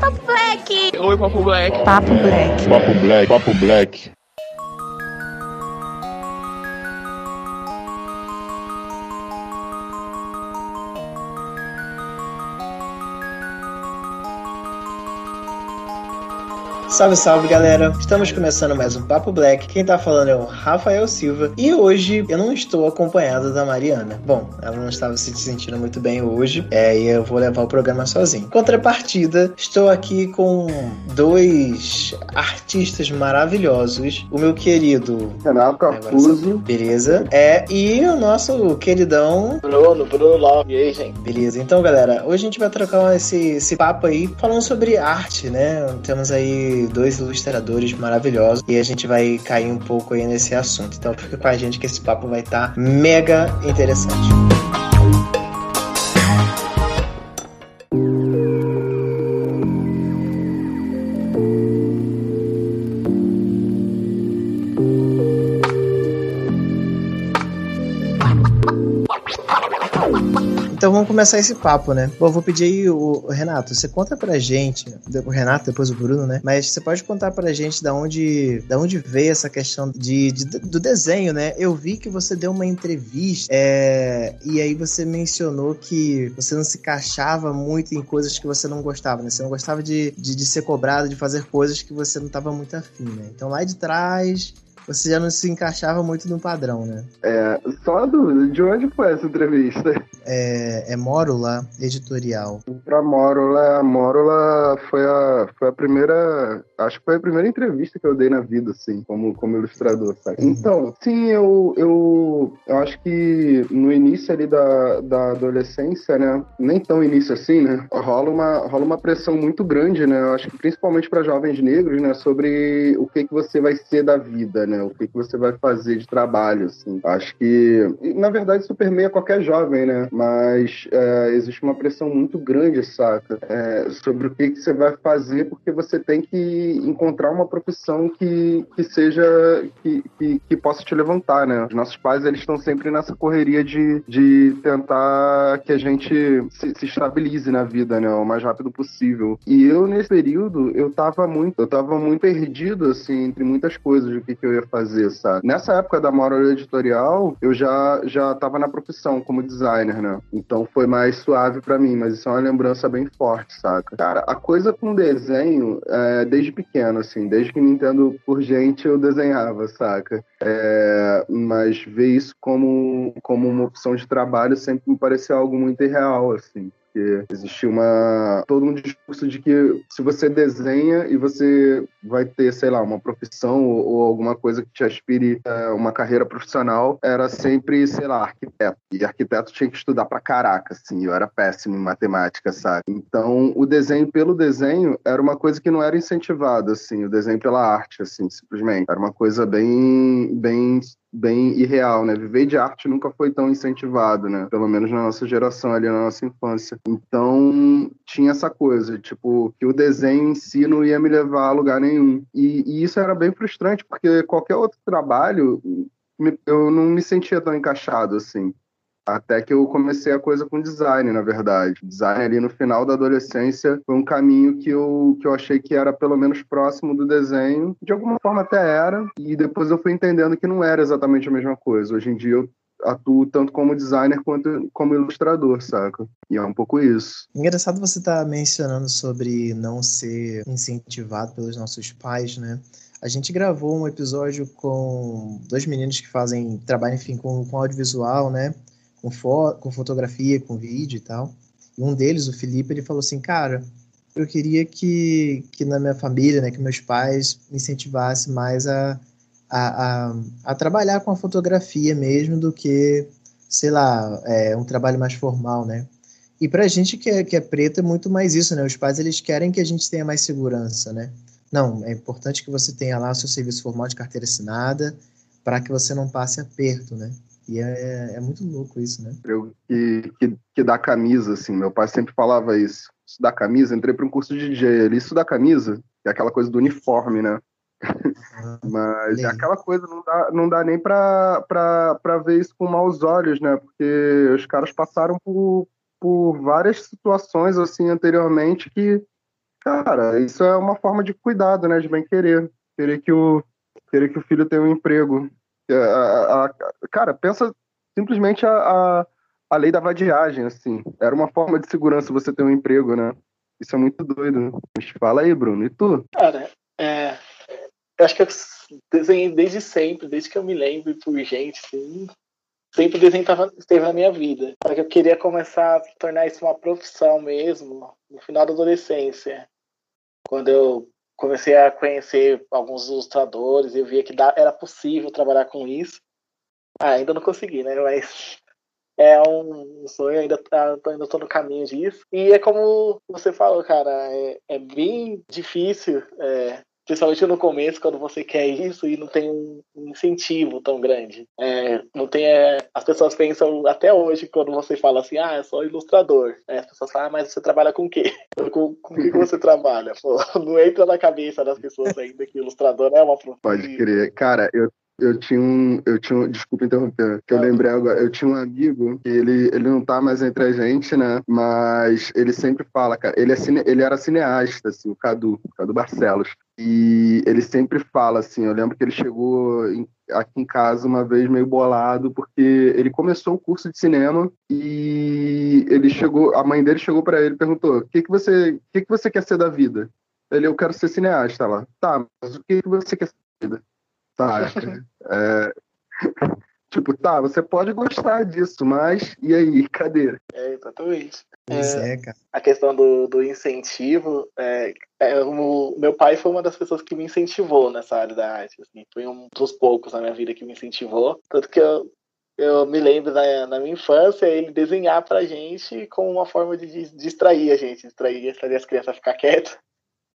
Papo Black. Oi, Papo Black. Papo Black. Papo Black. Papo Black. Salve, salve galera! Estamos começando mais um Papo Black. Quem tá falando é o Rafael Silva e hoje eu não estou acompanhado da Mariana. Bom, ela não estava se sentindo muito bem hoje é, e eu vou levar o programa sozinho. Contrapartida, estou aqui com dois artistas maravilhosos. O meu querido Renato Cafuso. Beleza. É, e o nosso queridão Bruno, Bruno Love. E aí, gente? Beleza, então galera, hoje a gente vai trocar esse, esse papo aí falando sobre arte, né? Temos aí dois ilustradores maravilhosos e a gente vai cair um pouco aí nesse assunto. Então fica com a gente que esse papo vai estar tá mega interessante. Começar esse papo, né? Bom, vou pedir aí o, Renato, você conta pra gente, o Renato, depois o Bruno, né? Mas você pode contar pra gente da onde, da onde veio essa questão de, de do desenho, né? Eu vi que você deu uma entrevista é, e aí você mencionou que você não se encaixava muito em coisas que você não gostava, né? Você não gostava de, de, de ser cobrado, de fazer coisas que você não estava muito afim, né? Então lá de trás você já não se encaixava muito no padrão, né? É, só uma dúvida, de onde foi essa entrevista? É, é Mórula Editorial. Pra Mórula, a Mórula foi a, foi a primeira, acho que foi a primeira entrevista que eu dei na vida, assim, como, como ilustrador, sabe? Uhum. Então, sim, eu, eu, eu acho que no início ali da, da adolescência, né, nem tão início assim, né, rola uma, rola uma pressão muito grande, né, eu acho que principalmente para jovens negros, né, sobre o que que você vai ser da vida, né, né? O que, que você vai fazer de trabalho, assim. Acho que, na verdade, isso permeia qualquer jovem, né? Mas é, existe uma pressão muito grande, saca? É, sobre o que, que você vai fazer, porque você tem que encontrar uma profissão que, que seja, que, que, que possa te levantar, né? Os nossos pais, eles estão sempre nessa correria de, de tentar que a gente se, se estabilize na vida, né? O mais rápido possível. E eu, nesse período, eu tava muito, eu tava muito perdido, assim, entre muitas coisas, o que, que eu ia fazer, sabe? Nessa época da moral editorial, eu já já tava na profissão como designer, né? Então foi mais suave para mim, mas isso é uma lembrança bem forte, saca? Cara, a coisa com desenho, é, desde pequeno, assim, desde que me entendo por gente, eu desenhava, saca? É, mas ver isso como, como uma opção de trabalho sempre me pareceu algo muito irreal, assim porque existe uma todo um discurso de que se você desenha e você vai ter, sei lá, uma profissão ou, ou alguma coisa que te aspire a uma carreira profissional, era sempre, sei lá, arquiteto. E arquiteto tinha que estudar pra caraca, assim, eu era péssimo em matemática, sabe? Então, o desenho pelo desenho era uma coisa que não era incentivada, assim, o desenho pela arte, assim, simplesmente. Era uma coisa bem, bem bem irreal, né? Viver de arte nunca foi tão incentivado, né? Pelo menos na nossa geração ali, na nossa infância. Então, tinha essa coisa, tipo, que o desenho em si não ia me levar a lugar nenhum. E, e isso era bem frustrante, porque qualquer outro trabalho, eu não me sentia tão encaixado, assim. Até que eu comecei a coisa com design, na verdade. Design ali no final da adolescência foi um caminho que eu, que eu achei que era pelo menos próximo do desenho. De alguma forma até era. E depois eu fui entendendo que não era exatamente a mesma coisa. Hoje em dia eu atuo tanto como designer quanto como ilustrador, saca? E é um pouco isso. Engraçado você estar tá mencionando sobre não ser incentivado pelos nossos pais, né? A gente gravou um episódio com dois meninos que fazem trabalho, enfim, com, com audiovisual, né? Com, fo com fotografia, com vídeo e tal. E um deles, o Felipe, ele falou assim, cara, eu queria que, que na minha família, né, que meus pais me incentivassem mais a, a, a, a trabalhar com a fotografia mesmo do que, sei lá, é, um trabalho mais formal, né? E pra gente que é, que é preto é muito mais isso, né? Os pais, eles querem que a gente tenha mais segurança, né? Não, é importante que você tenha lá o seu serviço formal de carteira assinada para que você não passe aperto, né? E é, é muito louco isso, né? Eu, que, que, que dá camisa, assim. Meu pai sempre falava isso. Isso da camisa, entrei para um curso de DJ ali. Isso da camisa, é aquela coisa do uniforme, né? Mas é aquela coisa não dá, não dá nem para ver isso com maus olhos, né? Porque os caras passaram por, por várias situações assim anteriormente que Cara, isso é uma forma de cuidado, né? De bem querer. Querer que o, querer que o filho tenha um emprego. A, a, a, cara, pensa simplesmente a, a, lei da vadiagem, assim. Era uma forma de segurança você ter um emprego, né? Isso é muito doido. Mas fala aí, Bruno. E tu? Cara, é, eu acho que eu desenhei desde sempre, desde que eu me lembro por gente, assim, sempre tava, esteve na minha vida. Só que eu queria começar a tornar isso uma profissão mesmo no final da adolescência. Quando eu comecei a conhecer alguns ilustradores, eu via que era possível trabalhar com isso. Ah, ainda não consegui, né? Mas é um sonho, ainda, tá, ainda tô no caminho disso. E é como você falou, cara, é, é bem difícil é, Principalmente no começo, quando você quer isso e não tem um incentivo tão grande. É, não tem, é, as pessoas pensam até hoje, quando você fala assim, ah, eu sou ilustrador. É, as pessoas falam, ah, mas você trabalha com o quê? Com, o que você trabalha? Pô, não entra na cabeça das pessoas ainda que ilustrador é uma profissão. Pode crer. Cara, eu eu tinha um. Eu tinha um, desculpa interromper, que eu lembrei agora. Eu tinha um amigo que ele, ele não tá mais entre a gente, né? Mas ele sempre fala, cara. Ele, é cine, ele era cineasta, assim, o Cadu, o Cadu Barcelos. E ele sempre fala, assim. Eu lembro que ele chegou em, aqui em casa uma vez meio bolado, porque ele começou o curso de cinema e ele chegou. A mãe dele chegou para ele e perguntou: o que, que, você, o que, que você quer ser da vida? Ele, eu quero ser cineasta lá. Tá, mas o que, que você quer ser da vida? Tá. é, tipo, tá, você pode gostar disso, mas e aí, cadê? É, exatamente. É, é, cara. A questão do, do incentivo, é, é, o meu pai foi uma das pessoas que me incentivou nessa área da arte. Assim, foi um dos poucos na minha vida que me incentivou. Tanto que eu, eu me lembro na, na minha infância ele desenhar pra gente como uma forma de distrair a gente, distrair, fazer as crianças ficar quietas,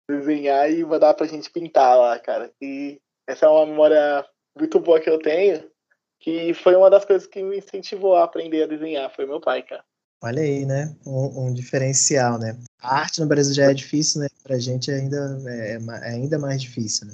desenhar e mandar pra gente pintar lá, cara. E essa é uma memória muito boa que eu tenho, que foi uma das coisas que me incentivou a aprender a desenhar, foi meu pai, cara. Olha aí, né? Um, um diferencial, né? A arte no Brasil já é difícil, né? Pra gente ainda é, é ainda mais difícil, né?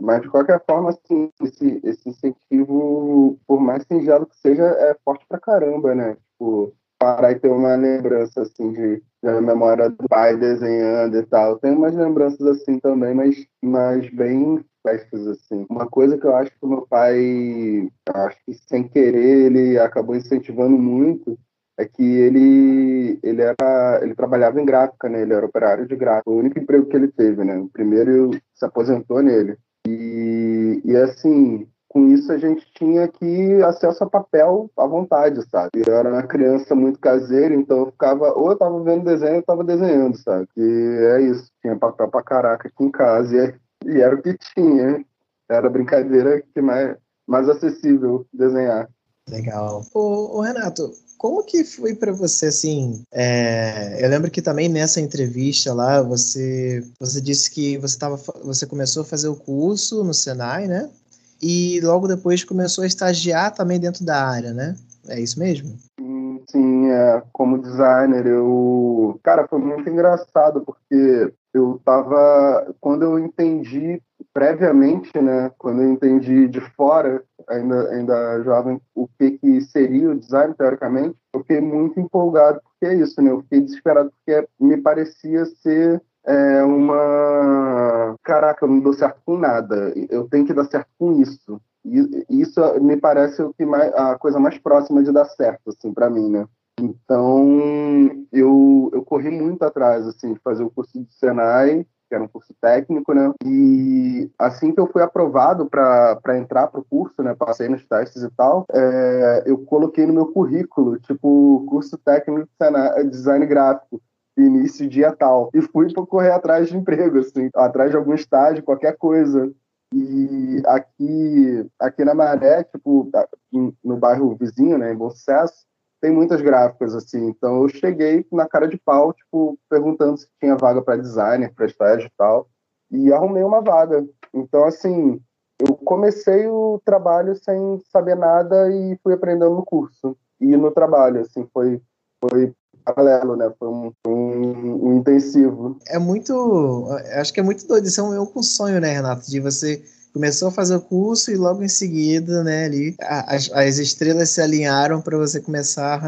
Mas, de qualquer forma, assim, esse, esse incentivo, por mais singelo que seja, é forte pra caramba, né? Tipo, parar e ter uma lembrança, assim, de, de memória do pai desenhando e tal. Tem umas lembranças assim também, mas, mas bem festas, assim. Uma coisa que eu acho que meu pai, acho que sem querer, ele acabou incentivando muito, é que ele ele era ele trabalhava em gráfica, né? Ele era operário de gráfica. O único emprego que ele teve, né? O primeiro se aposentou nele. E, e assim, com isso a gente tinha que acesso a papel à vontade, sabe? Eu era uma criança muito caseira, então eu ficava, ou eu tava vendo desenho, ou eu tava desenhando, sabe? E é isso, tinha papel pra caraca aqui em casa. E e era o que tinha. Era a brincadeira que mais, mais acessível desenhar. Legal. Ô, ô Renato, como que foi para você assim? É, eu lembro que também nessa entrevista lá você você disse que você tava, você começou a fazer o curso no Senai, né? E logo depois começou a estagiar também dentro da área, né? É isso mesmo? Sim, é, como designer eu, cara, foi muito engraçado porque eu tava quando eu entendi previamente, né, quando eu entendi de fora, ainda ainda jovem, o que que seria o design teoricamente, eu fiquei muito empolgado porque é isso, né? Eu fiquei desesperado porque me parecia ser é, uma caraca, eu não dou certo com nada, eu tenho que dar certo com isso. E isso me parece o que mais, a coisa mais próxima de dar certo, assim, para mim, né? Então, eu, eu corri muito atrás, assim, de fazer o curso do Senai, que era um curso técnico, né? E assim que eu fui aprovado para entrar para o curso, né? Passei nos testes e tal, é, eu coloquei no meu currículo, tipo, curso técnico de Senai, design gráfico início dia tal. E fui correr atrás de emprego, assim, atrás de algum estágio, qualquer coisa. E aqui, aqui na Maré, tipo, no bairro vizinho, né, em Bom Sucesso, tem muitas gráficas, assim. Então eu cheguei na cara de pau, tipo, perguntando se tinha vaga para designer, para estágio e tal, e arrumei uma vaga. Então, assim, eu comecei o trabalho sem saber nada e fui aprendendo no curso e no trabalho, assim, foi foi paralelo, né? Foi um, um, um intensivo. É muito, acho que é muito doido. Isso é um, é um sonho, né, Renato, de você começou a fazer o curso e logo em seguida, né, ali, as, as estrelas se alinharam para você começar,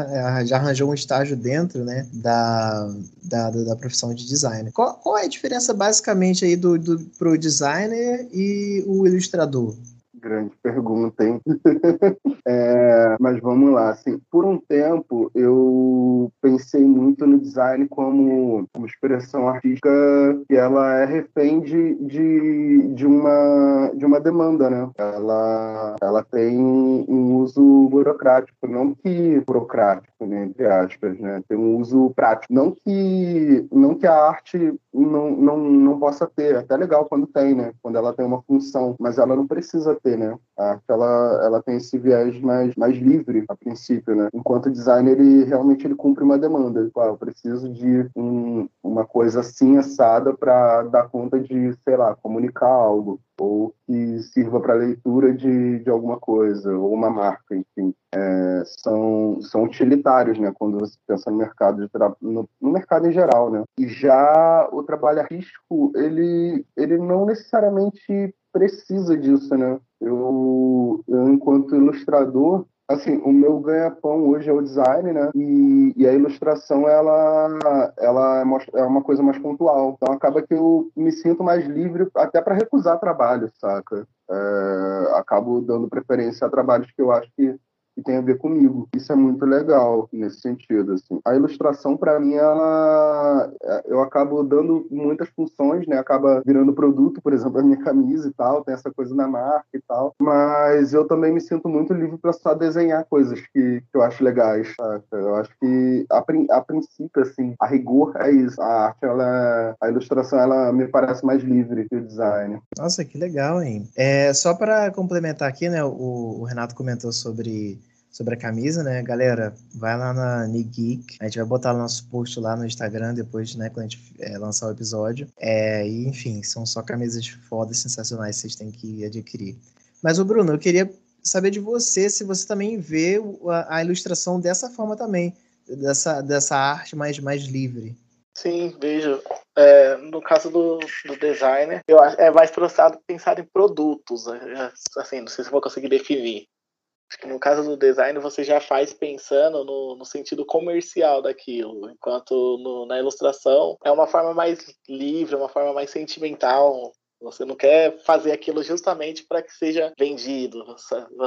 já arranjou um estágio dentro, né, da, da, da profissão de designer. Qual, qual é a diferença basicamente aí do, do pro designer e o ilustrador? Grande pergunta, hein? é, mas vamos lá. Assim, por um tempo, eu pensei muito no design como uma expressão artística que ela é refém de, de, de, uma, de uma demanda, né? Ela, ela tem um uso burocrático, não que burocrático, né, entre aspas, né? Tem um uso prático. Não que, não que a arte não, não, não possa ter, é até legal quando tem, né? Quando ela tem uma função, mas ela não precisa ter, né? A arte, ela, ela tem esse viés mais, mais livre, a princípio, né? Enquanto design, ele realmente ele cumpre uma demanda. Tipo, ah, eu preciso de um, uma coisa assim, assada, para dar conta de, sei lá, comunicar algo ou que sirva para leitura de, de alguma coisa, ou uma marca, enfim. É, são, são utilitários, né, quando você pensa no mercado, no, no, mercado em geral, né. E já o trabalho artístico, ele, ele não necessariamente precisa disso, né. Eu, eu enquanto ilustrador, assim, o meu ganha-pão hoje é o design, né? E, e, a ilustração, ela, ela é, é uma coisa mais pontual. Então acaba que eu me sinto mais livre até para recusar trabalho, saca? É, acabo dando preferência a trabalhos que eu acho que tem a ver comigo. Isso é muito legal nesse sentido. Assim. A ilustração, para mim, ela, é, eu acabo dando muitas funções, né? Acaba virando produto, por exemplo, a minha camisa e tal, tem essa coisa na marca e tal. Mas eu também me sinto muito livre para só desenhar coisas que, que eu acho legais. Saca? Eu acho que a, a princípio, assim, a rigor é isso. A arte, ela, a ilustração, ela me parece mais livre que o design. Nossa, que legal, hein? É, só para complementar aqui, né? O, o Renato comentou sobre sobre a camisa, né? Galera, vai lá na Nigeek. A gente vai botar o nosso post lá no Instagram depois, né? Quando a gente é, lançar o episódio. É, e, enfim, são só camisas fodas, sensacionais, vocês têm que adquirir. Mas, o Bruno, eu queria saber de você se você também vê a, a ilustração dessa forma também, dessa, dessa arte mais, mais livre. Sim, vejo. É, no caso do, do designer, eu, é mais processado pensar em produtos. Né? Assim, não sei se vou conseguir definir. No caso do design você já faz pensando no, no sentido comercial daquilo, enquanto no, na ilustração é uma forma mais livre, uma forma mais sentimental. Você não quer fazer aquilo justamente para que seja vendido.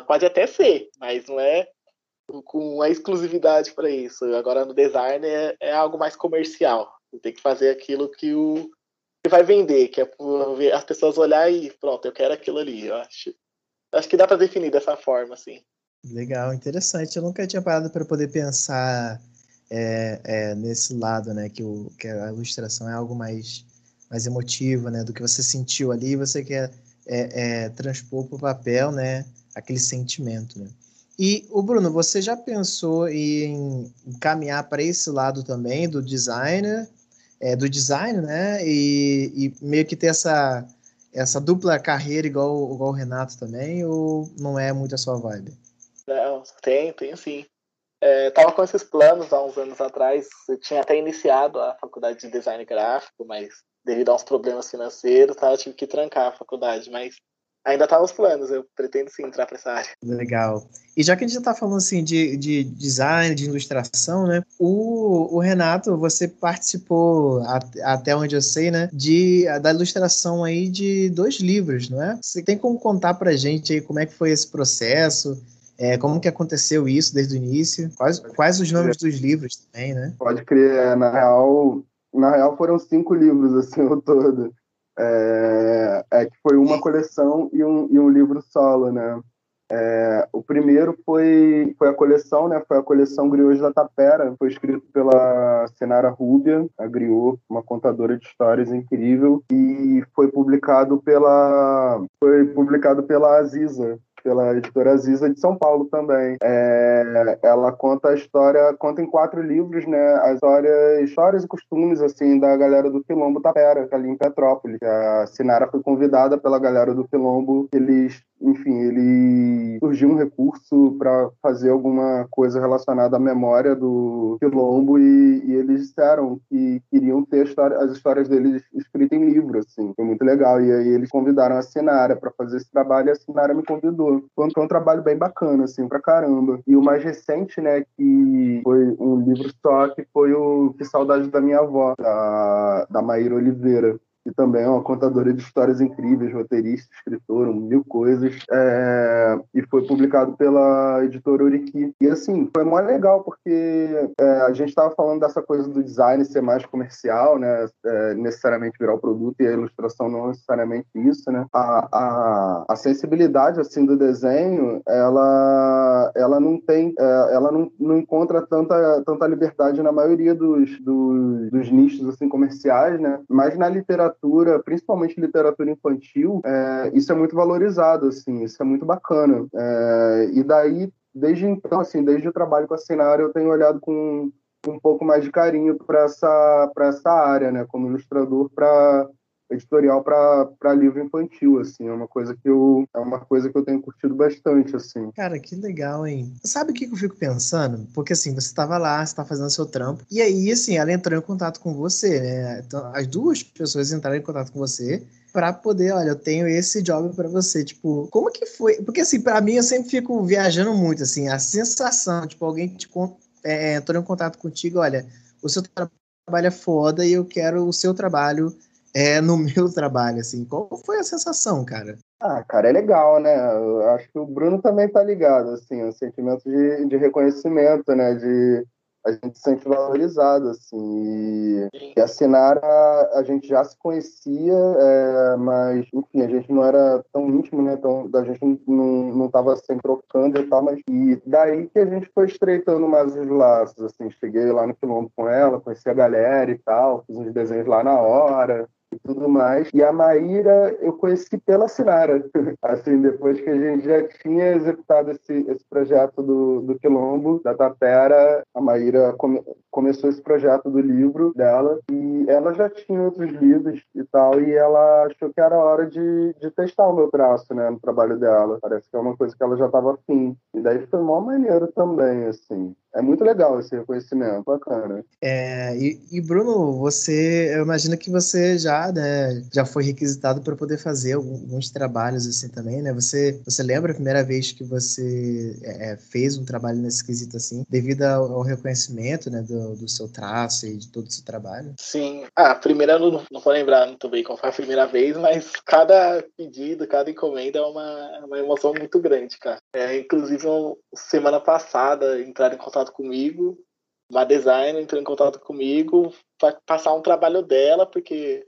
Pode até ser, mas não é com a exclusividade para isso. Agora no design é, é, algo mais comercial. Você tem que fazer aquilo que o que vai vender, que é as pessoas olhar e pronto, eu quero aquilo ali. Eu acho, acho que dá para definir dessa forma, assim. Legal, interessante. Eu nunca tinha parado para poder pensar é, é, nesse lado, né? Que, o, que a ilustração é algo mais, mais emotivo, né? Do que você sentiu ali, você quer é, é transpor para o papel, né? Aquele sentimento, né? E o Bruno, você já pensou em caminhar para esse lado também do designer, é, do design, né? E, e, meio que ter essa essa dupla carreira igual, igual o Renato também, ou não é muito a sua vibe? Não, tem, tem sim. É, tava com esses planos há uns anos atrás. Eu tinha até iniciado a faculdade de design gráfico, mas devido a uns problemas financeiros, tá, eu tive que trancar a faculdade. Mas ainda tá nos planos, eu pretendo sim entrar para essa área. Legal. E já que a gente está falando assim de, de design, de ilustração, né? O, o Renato, você participou, até onde eu sei, né? De, da ilustração aí de dois livros, não é? Você tem como contar pra gente aí como é que foi esse processo? É, como que aconteceu isso desde o início? Quais, quais os nomes dos livros também, né? Pode crer, é, na real, na real foram cinco livros, assim, o todo. É, é que foi uma coleção e um, e um livro solo, né? É, o primeiro foi, foi a coleção, né? Foi a coleção Griots da Tapera. Foi escrito pela Senara Rubia, a Griot, uma contadora de histórias incrível, e foi publicado pela foi publicado pela Aziza, pela editora Aziza de São Paulo também. É, ela conta a história, conta em quatro livros, né? As histórias, histórias e costumes, assim, da galera do Quilombo Tapera, ali em Petrópolis. A Sinara foi convidada pela galera do Quilombo, eles enfim, ele surgiu um recurso para fazer alguma coisa relacionada à memória do Quilombo e, e eles disseram que queriam ter história, as histórias deles escritas em livro, assim. Foi muito legal. E aí eles convidaram a Sinara para fazer esse trabalho e a Sinara me convidou. Foi um, trabalho bem bacana, assim, pra caramba. E o mais recente, né, que foi um livro só, que foi o Que Saudade da Minha Avó, da, da Maíra Oliveira que também é uma contadora de histórias incríveis, roteirista, escritora, mil coisas, é, e foi publicado pela editora Uriki. E assim, foi mó legal, porque é, a gente estava falando dessa coisa do design ser mais comercial, né, é, necessariamente virar o produto, e a ilustração não necessariamente isso, né. A, a, a sensibilidade, assim, do desenho, ela, ela não tem, é, ela não, não encontra tanta, tanta liberdade na maioria dos, dos, dos nichos, assim, comerciais, né, mas na literatura literatura, principalmente literatura infantil, é, isso é muito valorizado, assim, isso é muito bacana. É, e daí, desde então, assim, desde o trabalho com a Sinara, eu tenho olhado com um pouco mais de carinho para essa, essa área, né, como ilustrador, para editorial para livro infantil, assim, é uma coisa que eu é uma coisa que eu tenho curtido bastante, assim. Cara, que legal, hein? Sabe o que eu fico pensando? Porque assim, você estava lá, você está fazendo seu trampo, e aí assim, ela entrou em contato com você, né? Então, as duas pessoas entraram em contato com você para poder, olha, eu tenho esse job para você, tipo, como que foi? Porque assim, para mim eu sempre fico viajando muito, assim, a sensação, tipo, alguém te é, entrou em contato contigo, olha, o seu trabalho é foda e eu quero o seu trabalho é, no meu trabalho, assim. Qual foi a sensação, cara? Ah, cara, é legal, né? Eu acho que o Bruno também tá ligado, assim, o sentimento de, de reconhecimento, né? De a gente se sente valorizado, assim. E, a Sinara, a gente já se conhecia, é, mas, enfim, a gente não era tão íntimo, né? Então, a gente não, não tava sempre trocando e tal, mas... E daí que a gente foi estreitando mais os laços, assim. Cheguei lá no Quilombo com ela, conheci a galera e tal, fiz uns desenhos lá na hora e tudo mais. E a Maíra eu conheci pela Sinara. Assim, depois que a gente já tinha executado esse, esse projeto do, do Quilombo, da Tapera, a Maíra come, começou esse projeto do livro dela e ela já tinha outros livros e tal, e ela achou que era hora de, de testar o meu traço, né, no trabalho dela. Parece que é uma coisa que ela já estava afim. E daí foi mó maneiro também, assim é muito legal esse reconhecimento, bacana. É, e, e, Bruno, você, eu imagino que você já, né, já foi requisitado para poder fazer alguns trabalhos assim também, né? Você, você lembra a primeira vez que você é, é fez um trabalho nesse quesito assim, devido ao, ao reconhecimento, né, do, do, seu traço e de todo o seu trabalho? Sim. Ah, a primeira não, não vou lembrar muito bem qual foi a primeira vez, mas cada pedido, cada encomenda é uma, uma emoção muito grande, cara. É, inclusive, semana passada entraram em contato contato comigo, uma designer entrou em contato comigo para passar um trabalho dela, porque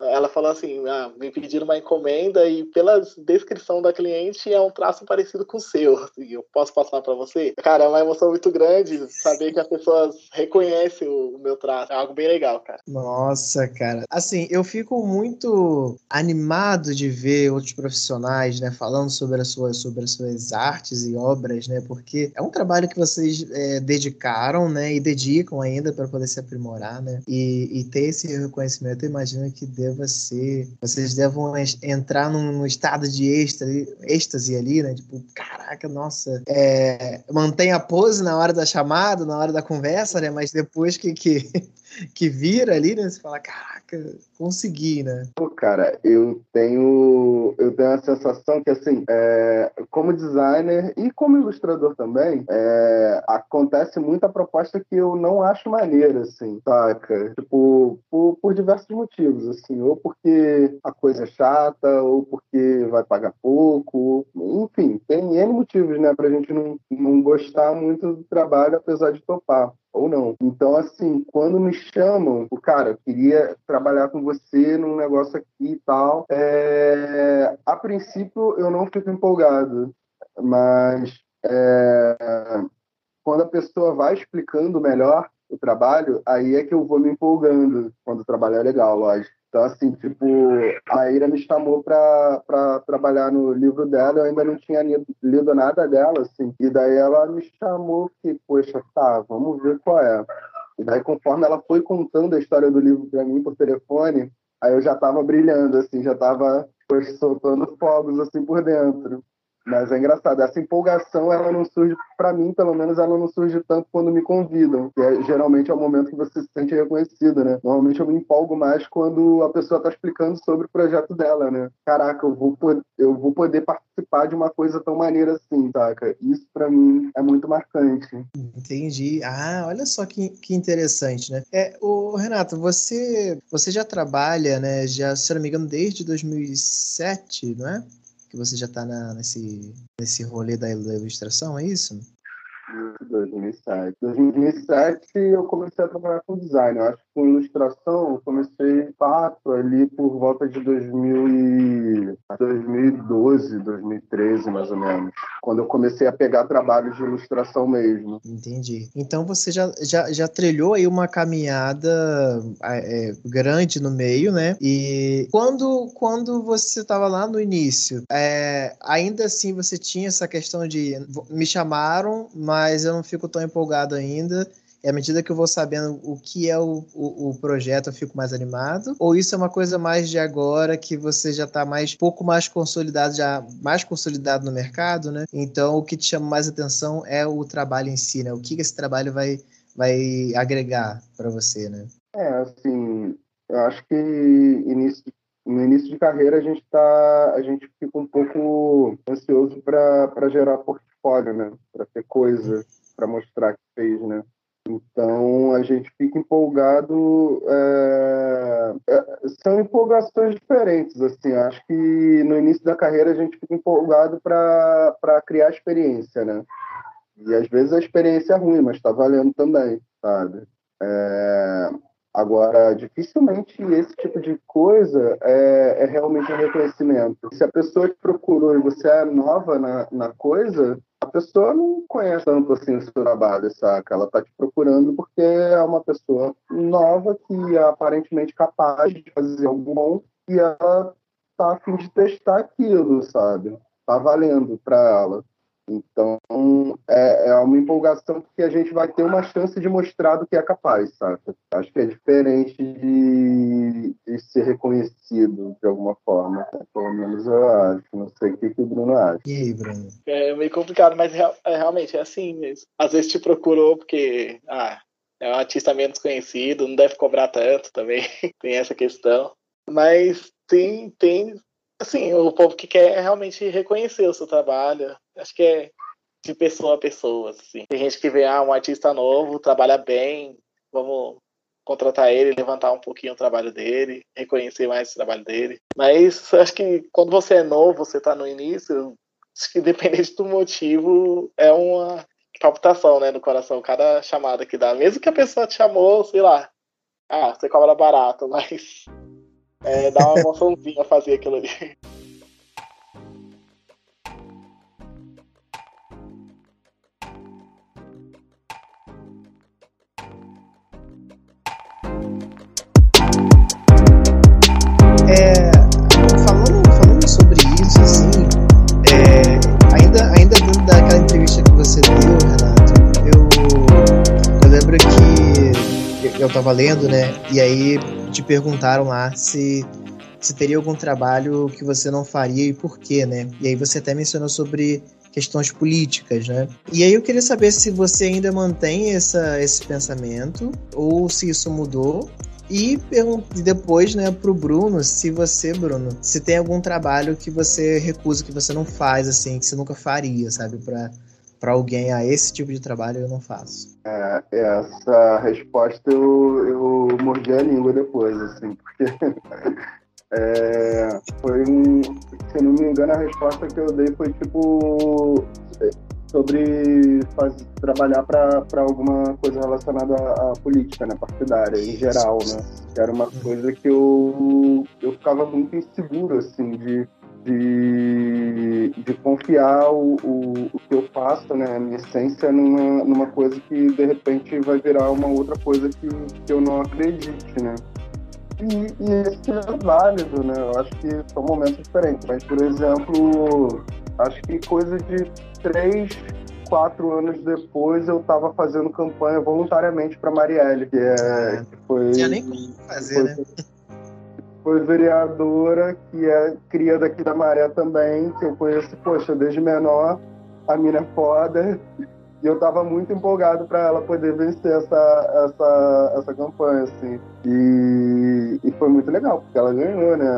ela falou assim: ah, me pediram uma encomenda e pela descrição da cliente é um traço parecido com o seu. Assim, eu posso passar para você? Cara, é uma emoção muito grande saber que as pessoas reconhecem o, meu traço. É algo bem legal, cara. Nossa, cara. Assim, eu fico muito animado de ver outros profissionais, né, falando sobre as suas, sobre as suas artes e obras, né, porque é um trabalho que vocês é, dedicaram, né, e dedicam ainda para poder se aprimorar, né, e, e ter esse reconhecimento, eu imagino que deva deva ser. Vocês devam entrar num, num estado de êxtase, êxtase ali, né? Tipo, caraca, nossa. É, mantém a pose na hora da chamada, na hora da conversa, né? Mas depois que, que, que vira ali, né? Você fala, caraca, consegui, né? Pô, cara, eu tenho, eu tenho a sensação que, assim, é, como designer e como ilustrador também, é, acontece muita proposta que eu não acho maneira, assim, saca? Tipo, por, por diversos motivos, assim, ou porque a coisa é chata, ou porque vai pagar pouco, enfim, tem N motivos, né, pra gente não, não gostar muito do trabalho, apesar de topar ou não. Então, assim, quando me chamam, o cara, eu queria trabalhar com você num negócio aqui e tal, é... a princípio eu não fico empolgado, mas é... quando a pessoa vai explicando melhor o trabalho, aí é que eu vou me empolgando quando o trabalho é legal, lógico. Então, assim, tipo, a Ira me chamou para trabalhar no livro dela, eu ainda não tinha lido, lido nada dela, assim. E daí ela me chamou que, poxa, tá, vamos ver qual é. E daí, conforme ela foi contando a história do livro para mim por telefone, aí eu já tava brilhando, assim, já tava soltando fogos, assim, por dentro. Mas é engraçado, essa empolgação, ela não surge, para mim, pelo menos, ela não surge tanto quando me convidam, que é, geralmente é o momento que você se sente reconhecido, né? Normalmente eu me empolgo mais quando a pessoa tá explicando sobre o projeto dela, né? Caraca, eu vou, eu vou poder participar de uma coisa tão maneira assim, saca? Isso para mim é muito marcante. Entendi. Ah, olha só que, que interessante, né? É, o Renato, você, você já trabalha, né? Já, se não me engano, desde 2007, não é? Que você já está nesse, nesse rolê da, da ilustração, é isso? 2007. 2007 eu comecei a trabalhar com design. Eu acho com ilustração comecei fato ali por volta de 2000 e... 2012, 2013 mais ou menos. Quando eu comecei a pegar trabalhos de ilustração mesmo. Entendi. Então você já, já, já trilhou aí uma caminhada é, grande no meio, né? E quando, quando você estava lá no início, é, ainda assim você tinha essa questão de me chamaram, mas eu não fico tão empolgado ainda. E à medida que eu vou sabendo o que é o, o, o, projeto, eu fico mais animado? Ou isso é uma coisa mais de agora, que você já está mais pouco mais consolidado, já mais consolidado no mercado, né? Então o que te chama mais atenção é o trabalho em si, né? O que esse trabalho vai, vai agregar para você, né? É, assim, eu acho que início, no início de carreira a gente tá, a gente fica um pouco ansioso para gerar portfólio, né? Para ter coisa para mostrar que fez, né? Então a gente fica empolgado. É... É, são empolgações diferentes, assim. Acho que no início da carreira a gente fica empolgado para criar experiência, né? E às vezes a experiência é ruim, mas está valendo também, sabe? É... Agora, dificilmente esse tipo de coisa é, é, realmente um reconhecimento. Se a pessoa te procurou e você é nova na, na coisa, a pessoa não conhece tanto assim o seu trabalho, saca? Ela tá te procurando porque é uma pessoa nova que é aparentemente capaz de fazer algo bom e ela tá a fim de testar aquilo, sabe? Tá valendo para ela. Então, é, é, uma empolgação que a gente vai ter uma chance de mostrar do que é capaz, sabe? Acho que é diferente de, de ser reconhecido de alguma forma. Né? Pelo menos eu acho. Não sei o que, que o Bruno acha. E aí, Bruno? É meio complicado, mas é, realmente é assim mesmo. Às vezes te procurou porque ah, é um artista menos conhecido, não deve cobrar tanto também. tem essa questão. Mas tem, tem assim, o povo que quer realmente reconhecer o seu trabalho. Acho que é de pessoa a pessoa, assim. Tem gente que vê, ah, um artista novo, trabalha bem, vamos contratar ele, levantar um pouquinho o trabalho dele, reconhecer mais o trabalho dele. Mas acho que quando você é novo, você está no início, acho que dependente do motivo, é uma palpitação, né, no coração, cada chamada que dá. Mesmo que a pessoa te chamou, sei lá, ah, você cobra barato, mas é, dá uma emoçãozinha fazer aquilo ali. É, falando, falando sobre isso, assim, é, ainda, ainda dentro daquela entrevista que você deu, Renato, eu, eu lembro que eu tava lendo, né? E aí te perguntaram lá se, se teria algum trabalho que você não faria e por quê, né? E aí você até mencionou sobre questões políticas, né? E aí eu queria saber se você ainda mantém essa, esse pensamento ou se isso mudou. E depois, né, pro Bruno, se você, Bruno, se tem algum trabalho que você recusa, que você não faz, assim, que você nunca faria, sabe, para para alguém, a esse tipo de trabalho eu não faço? É, essa resposta eu, eu mordi a língua depois, assim, porque é, foi um. Se não me engano, a resposta que eu dei foi tipo sobre trabalhar para alguma coisa relacionada à, à, política, né, partidária, em geral, né? Era uma coisa que eu, eu ficava muito inseguro, assim, de de, de confiar o, o, o, que eu faço, né, a minha essência, numa, numa coisa que de repente vai virar uma outra coisa que, que eu não acredite, né. E, e esse é válido, né, eu acho que são momentos diferentes, mas, por exemplo, acho que coisa de três, quatro anos depois eu estava fazendo campanha voluntariamente para Marielle, que, é, que foi... Não tinha nem como fazer, foi, né? Foi vereadora, que é cria daqui da Maré também, que eu conheço, poxa, desde menor. A mina é foda. E eu estava muito empolgado para ela poder vencer essa, essa, essa campanha, assim. E, e foi muito legal, porque ela ganhou, né?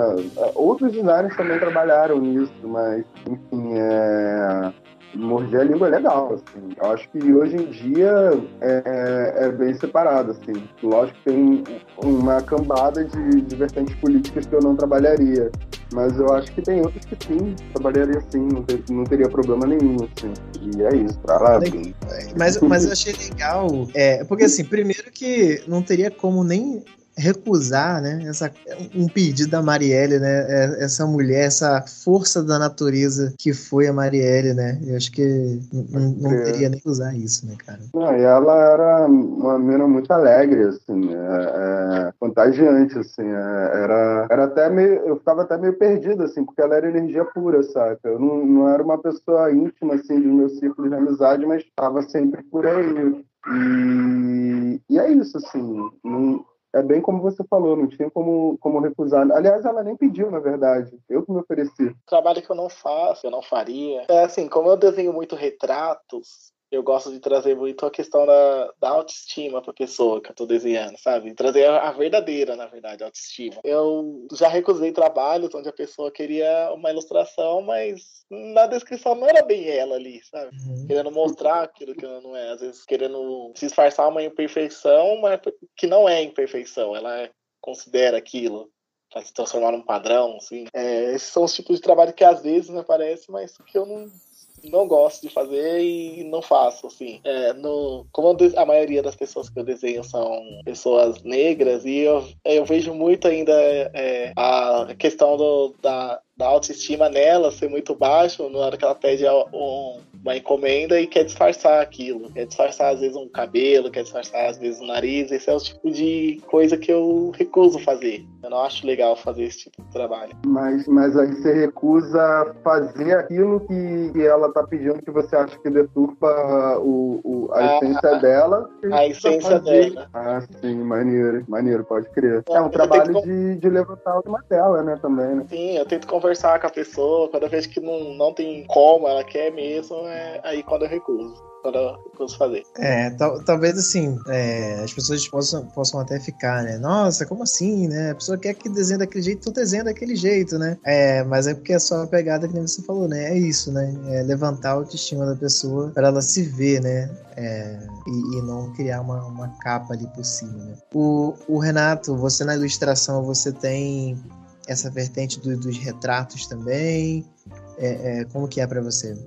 Outros designers também trabalharam nisso, mas, enfim, é morder a língua é legal, assim. Eu acho que hoje em dia é, é bem separado, assim. Lógico que tem uma cambada de, de vertentes políticas que eu não trabalharia. Mas eu acho que tem outros que sim, trabalharia sim, não, ter, não teria problema nenhum, assim. E é isso, pra lá. Mas, mas eu achei legal, é, porque assim, primeiro que não teria como nem recusar, né, essa, um pedido da Marielle, né, é, essa mulher, essa força da natureza que foi a Marielle, né, eu acho que não, não é. teria nem usar isso, né, cara. Não, e ela era uma menina muito alegre, assim, é, é, contagiante, assim, é, era, era até meio, eu ficava até meio perdido, assim, porque ela era energia pura, saca, eu não, não era uma pessoa íntima, assim, do meu círculo de amizade, mas estava sempre por aí, e, e é isso, assim, não, é bem como você falou, não tinha como, como recusar. Aliás, ela nem pediu, na verdade. Eu que me ofereci. Trabalho que eu não faço, eu não faria. É assim, como eu desenho muito retratos, eu gosto de trazer muito a questão da, da autoestima para a pessoa que eu estou desenhando, sabe? Trazer a, a, verdadeira, na verdade, autoestima. Eu já recusei trabalhos onde a pessoa queria uma ilustração, mas na descrição não era bem ela ali, sabe? Uhum. Querendo mostrar aquilo que ela não é. Às vezes querendo se disfarçar uma imperfeição, mas que não é imperfeição. Ela considera aquilo para se transformar num padrão, assim. É, esses são os tipos de trabalho que às vezes me aparecem, mas que eu não não gosto de fazer e não faço, assim. É, no, como a maioria das pessoas que eu desenho são pessoas negras, e eu, eu vejo muito ainda é, a questão do, da, da autoestima nela ser muito baixo na hora que ela pede um, uma encomenda e quer disfarçar aquilo. Quer disfarçar, às vezes, um cabelo, quer disfarçar, às vezes, o nariz. Esse é o tipo de coisa que eu recuso fazer. Eu não acho legal fazer esse tipo de trabalho. Mas, mas aí você recusa fazer aquilo que, que ela tá pedindo que você acha que deturpa o, o a ah, essência dela. A essência dela. Ah, sim, maneiro, maneiro, pode crer. É um trabalho de, de levantar uma tela, né, também, né? Sim, eu tento conversar com a pessoa, quando eu vejo que não, não tem como, ela quer mesmo, é aí quando eu recuso. Quando eu recuso fazer. É, tal, talvez assim, é, as pessoas possam, possam até ficar, né? Nossa, como assim, né? A pessoa quer que desenhe daquele jeito, então desenha daquele jeito, né? É, mas é porque é só a pegada que nem você falou, né? É isso, né? É levantar a autoestima da pessoa para ela se ver, né? É, e, e, não criar uma, uma capa ali por cima, né? O, o Renato, você na ilustração, você tem essa vertente do, dos retratos também? É, é, como que é para você?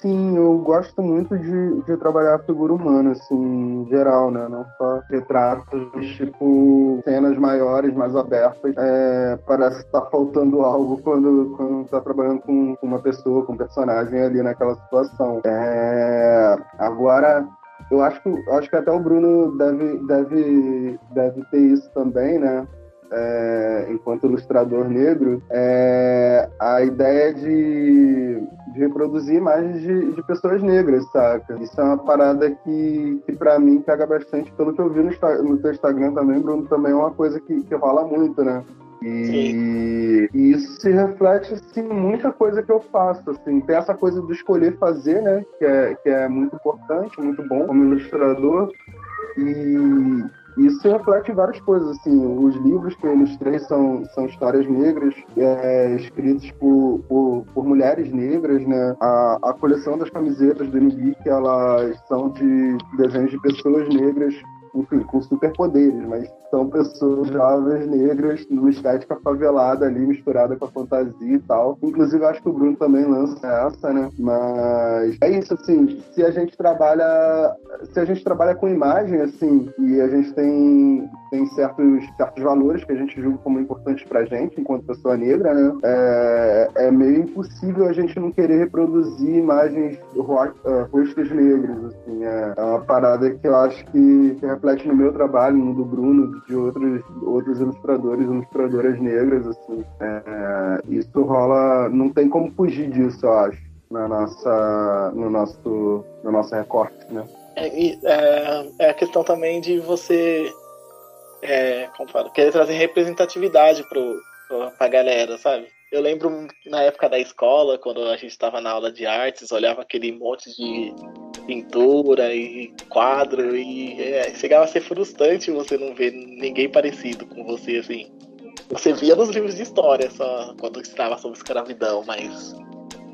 Sim, eu gosto muito de, de trabalhar a figura humana, assim, em geral, né? Não só retratos, tipo, cenas maiores, mais abertas. É, parece que tá faltando algo quando, quando tá trabalhando com, com uma pessoa, com um personagem ali naquela situação. É, agora, eu acho que, acho que até o Bruno deve, deve, deve ter isso também, né? É, enquanto ilustrador negro, é a ideia de, de reproduzir imagens de, de, pessoas negras, saca? Isso é uma parada que, que para mim pega bastante, pelo que eu vi no, no teu Instagram também, Bruno, também é uma coisa que, que rola muito, né? E, e, isso se reflete assim, em muita coisa que eu faço. Assim. Tem essa coisa do escolher fazer, né? Que é, que é muito importante, muito bom como ilustrador. E, isso reflete várias coisas, assim, os livros que eu ilustrei são, são histórias negras, é, escritos por, por, por, mulheres negras, né? A, a coleção das camisetas do que elas são de desenhos de pessoas negras enfim, com superpoderes, mas são pessoas jovens negras numa estética favelada ali, misturada com a fantasia e tal. Inclusive, acho que o Bruno também lança essa, né? Mas é isso, assim, se a gente trabalha, se a gente trabalha com imagem, assim, e a gente tem, tem certos, certos valores que a gente julga como importantes pra gente, enquanto pessoa negra, né? É, é meio impossível a gente não querer reproduzir imagens uh, rostos negros, assim, é, é uma parada que eu acho que, que reflete no meu trabalho, no do Bruno, de outros, outros ilustradores, ilustradoras negras, assim. É, isso rola, não tem como fugir disso, eu acho, na nossa, no nosso, no nosso recorte, né? É, é, é a questão também de você é, como falo, querer trazer representatividade pro, pro, pra galera, sabe? Eu lembro na época da escola, quando a gente estava na aula de artes, olhava aquele monte de pintura e quadro e é, chegava a ser frustrante você não ver ninguém parecido com você, assim. Você via nos livros de história só quando estava sobre escravidão, mas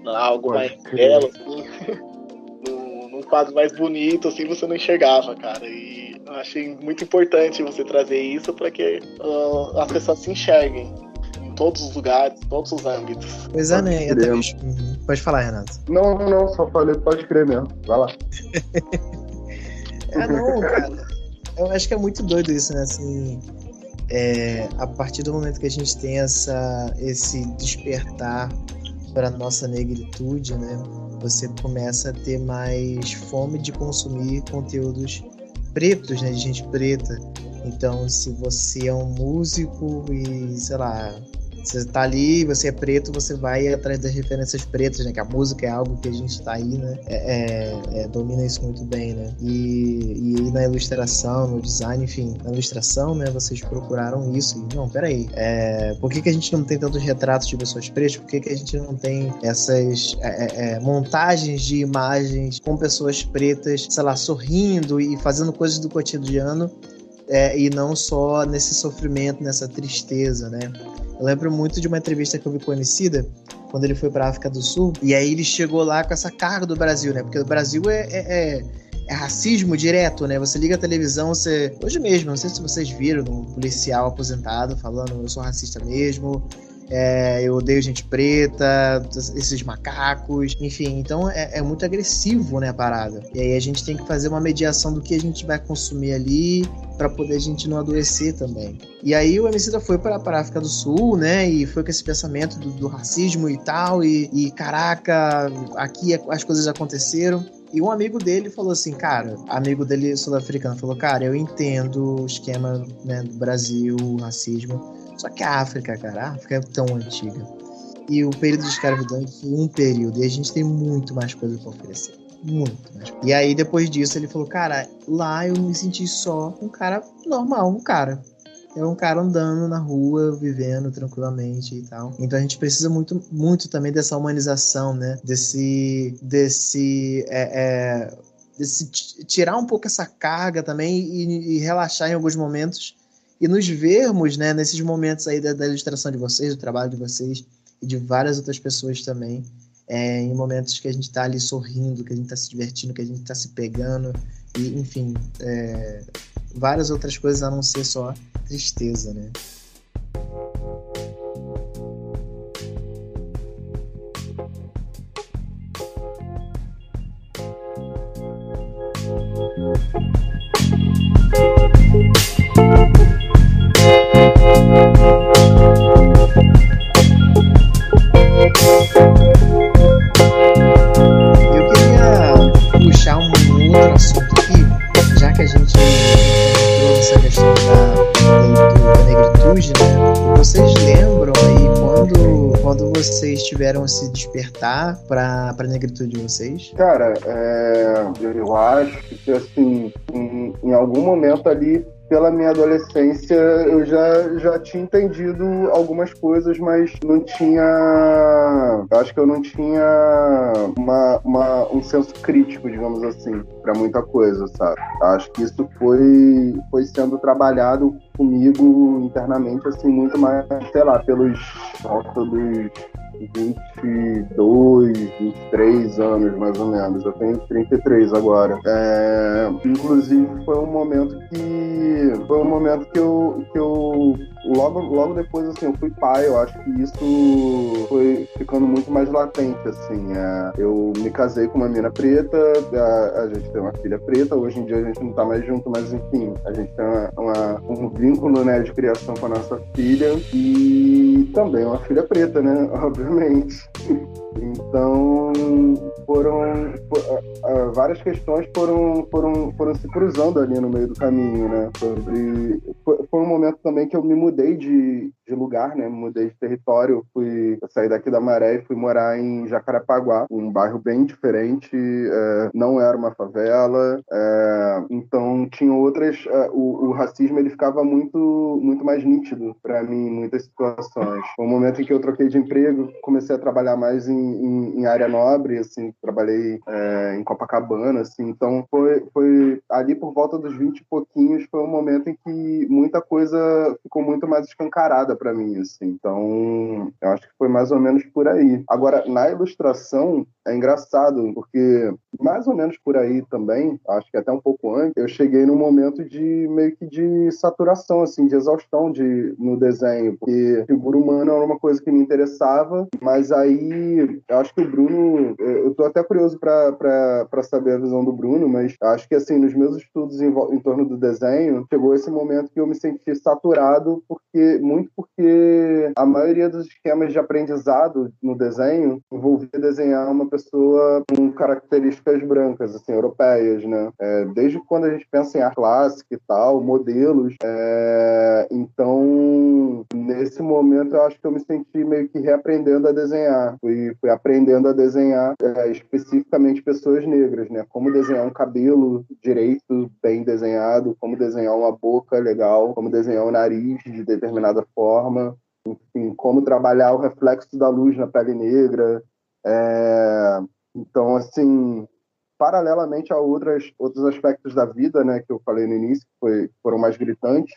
algo mais belo, assim, num, num quadro mais bonito, assim, você não enxergava, cara. E eu achei muito importante você trazer isso para que uh, as pessoas se enxerguem todos os lugares, todos os âmbitos. Pois é, né? Também... Uhum. Pode falar, Renato. Não, não, só falei, pode crer mesmo. Vai lá. ah, não, cara. Eu acho que é muito doido isso, né? Assim, é, a partir do momento que a gente tem essa, esse despertar para nossa negritude, né? Você começa a ter mais fome de consumir conteúdos pretos, né? De gente preta. Então, se você é um músico e, sei lá, você tá ali, você é preto, você vai atrás das referências pretas, né? Que a música é algo que a gente tá aí, né? É, é, é, domina isso muito bem, né? E, e na ilustração, no design, enfim, na ilustração, né? Vocês procuraram isso. E, não, peraí. É, por que, que a gente não tem tantos retratos de pessoas pretas? Por que, que a gente não tem essas é, é, é, montagens de imagens com pessoas pretas, sei lá, sorrindo e fazendo coisas do cotidiano? É, e não só nesse sofrimento, nessa tristeza, né? Eu lembro muito de uma entrevista que eu vi com o Emicida, quando ele foi para África do Sul, e aí ele chegou lá com essa carga do Brasil, né? Porque o Brasil é, é, é, é racismo direto, né? Você liga a televisão, você. Hoje mesmo, não sei se vocês viram um policial aposentado falando eu sou racista mesmo, é, eu odeio gente preta, esses macacos, enfim. Então é, é, muito agressivo, né, a parada. E aí a gente tem que fazer uma mediação do que a gente vai consumir ali para poder a gente não adoecer também. E aí o Emicida foi para a África do Sul, né, e foi com esse pensamento do, do racismo e tal, e, e caraca, aqui as coisas aconteceram. E um amigo dele falou assim, cara, amigo dele sul-africano falou, cara, eu entendo o esquema né, do Brasil, o racismo, só que a África, cara, a África é tão antiga. E o período de escravidão foi um período. E a gente tem muito mais coisa para oferecer. Muito mais. E aí, depois disso, ele falou: Cara, lá eu me senti só um cara normal, um cara. É um cara andando na rua, vivendo tranquilamente e tal. Então a gente precisa muito, muito também dessa humanização, né? Desse. desse. É, é, tirar um pouco essa carga também e, e relaxar em alguns momentos e nos vermos né, nesses momentos aí da, da, ilustração de vocês, do trabalho de vocês e de várias outras pessoas também, é, em momentos que a gente está ali sorrindo, que a gente está se divertindo, que a gente está se pegando, e enfim, é, várias outras coisas a não ser só tristeza, né? Essa questão da, da negritude, né? Vocês lembram aí quando, quando vocês tiveram esse despertar para a negritude de vocês? Cara, é, eu acho que assim, em, em algum momento ali pela minha adolescência eu já, já tinha entendido algumas coisas, mas não tinha. Acho que eu não tinha uma, uma um senso crítico, digamos assim, para muita coisa, sabe? Acho que isso foi, foi sendo trabalhado comigo internamente, assim, muito mais, sei lá, pelos dos 22, 23 anos, mais ou menos. Eu tenho 33 agora. É, inclusive, foi um momento que. Foi um momento que eu. Que eu logo, logo depois, assim, eu fui pai. Eu acho que isso foi ficando muito mais latente, assim. É, eu me casei com uma menina preta, a, a, gente tem uma filha preta. Hoje em dia a gente não tá mais junto, mas enfim, a gente tem uma, uma, um vínculo, né, de criação com a nossa filha. E também uma filha preta, né? Obviamente. Então, foram várias questões foram, foram, foram se cruzando ali no meio do caminho, né? Sobre, foi um momento também que eu me mudei de, de lugar né? Mudei de território, fui saí daqui da Maré e fui morar em Jacarepaguá, um bairro bem diferente, é, não era uma favela, é, então tinha outras, é, o, o, racismo ele ficava muito, muito mais nítido para mim em muitas situações. Um momento em que eu troquei de emprego, comecei a trabalhar mais em, em, em área nobre, assim, trabalhei é, em Copacabana, assim, então foi, foi ali por volta dos 20 e pouquinhos, foi um momento em que muita coisa ficou muito mais escancarada para mim, assim. Então, eu acho que foi mais ou menos por aí. Agora, na ilustração, é engraçado, porque mais ou menos por aí também, acho que até um pouco antes, eu cheguei num momento de meio que de saturação, assim, de exaustão de, no desenho, porque figura humana era uma coisa que me interessava, mas aí eu acho que o Bruno, eu tô até curioso para saber a visão do Bruno, mas acho que assim, nos meus estudos em, em torno do desenho, chegou esse momento que eu me senti saturado, porque muito porque a maioria dos esquemas de aprendizado no desenho envolvia desenhar uma pessoa com características brancas, assim, europeias, né? É, desde quando a gente pensa em arte clássica e tal, modelos. É, então, nesse momento, eu acho que eu me senti meio que reaprendendo a desenhar. Fui, fui aprendendo a desenhar é, especificamente pessoas negras, né? Como desenhar um cabelo direito, bem desenhado, como desenhar uma boca legal, como desenhar um nariz de determinada forma, enfim, como trabalhar o reflexo da luz na pele negra, é, então, assim, paralelamente a outras, outros aspectos da vida, né, que eu falei no início, que foi, foram mais gritantes,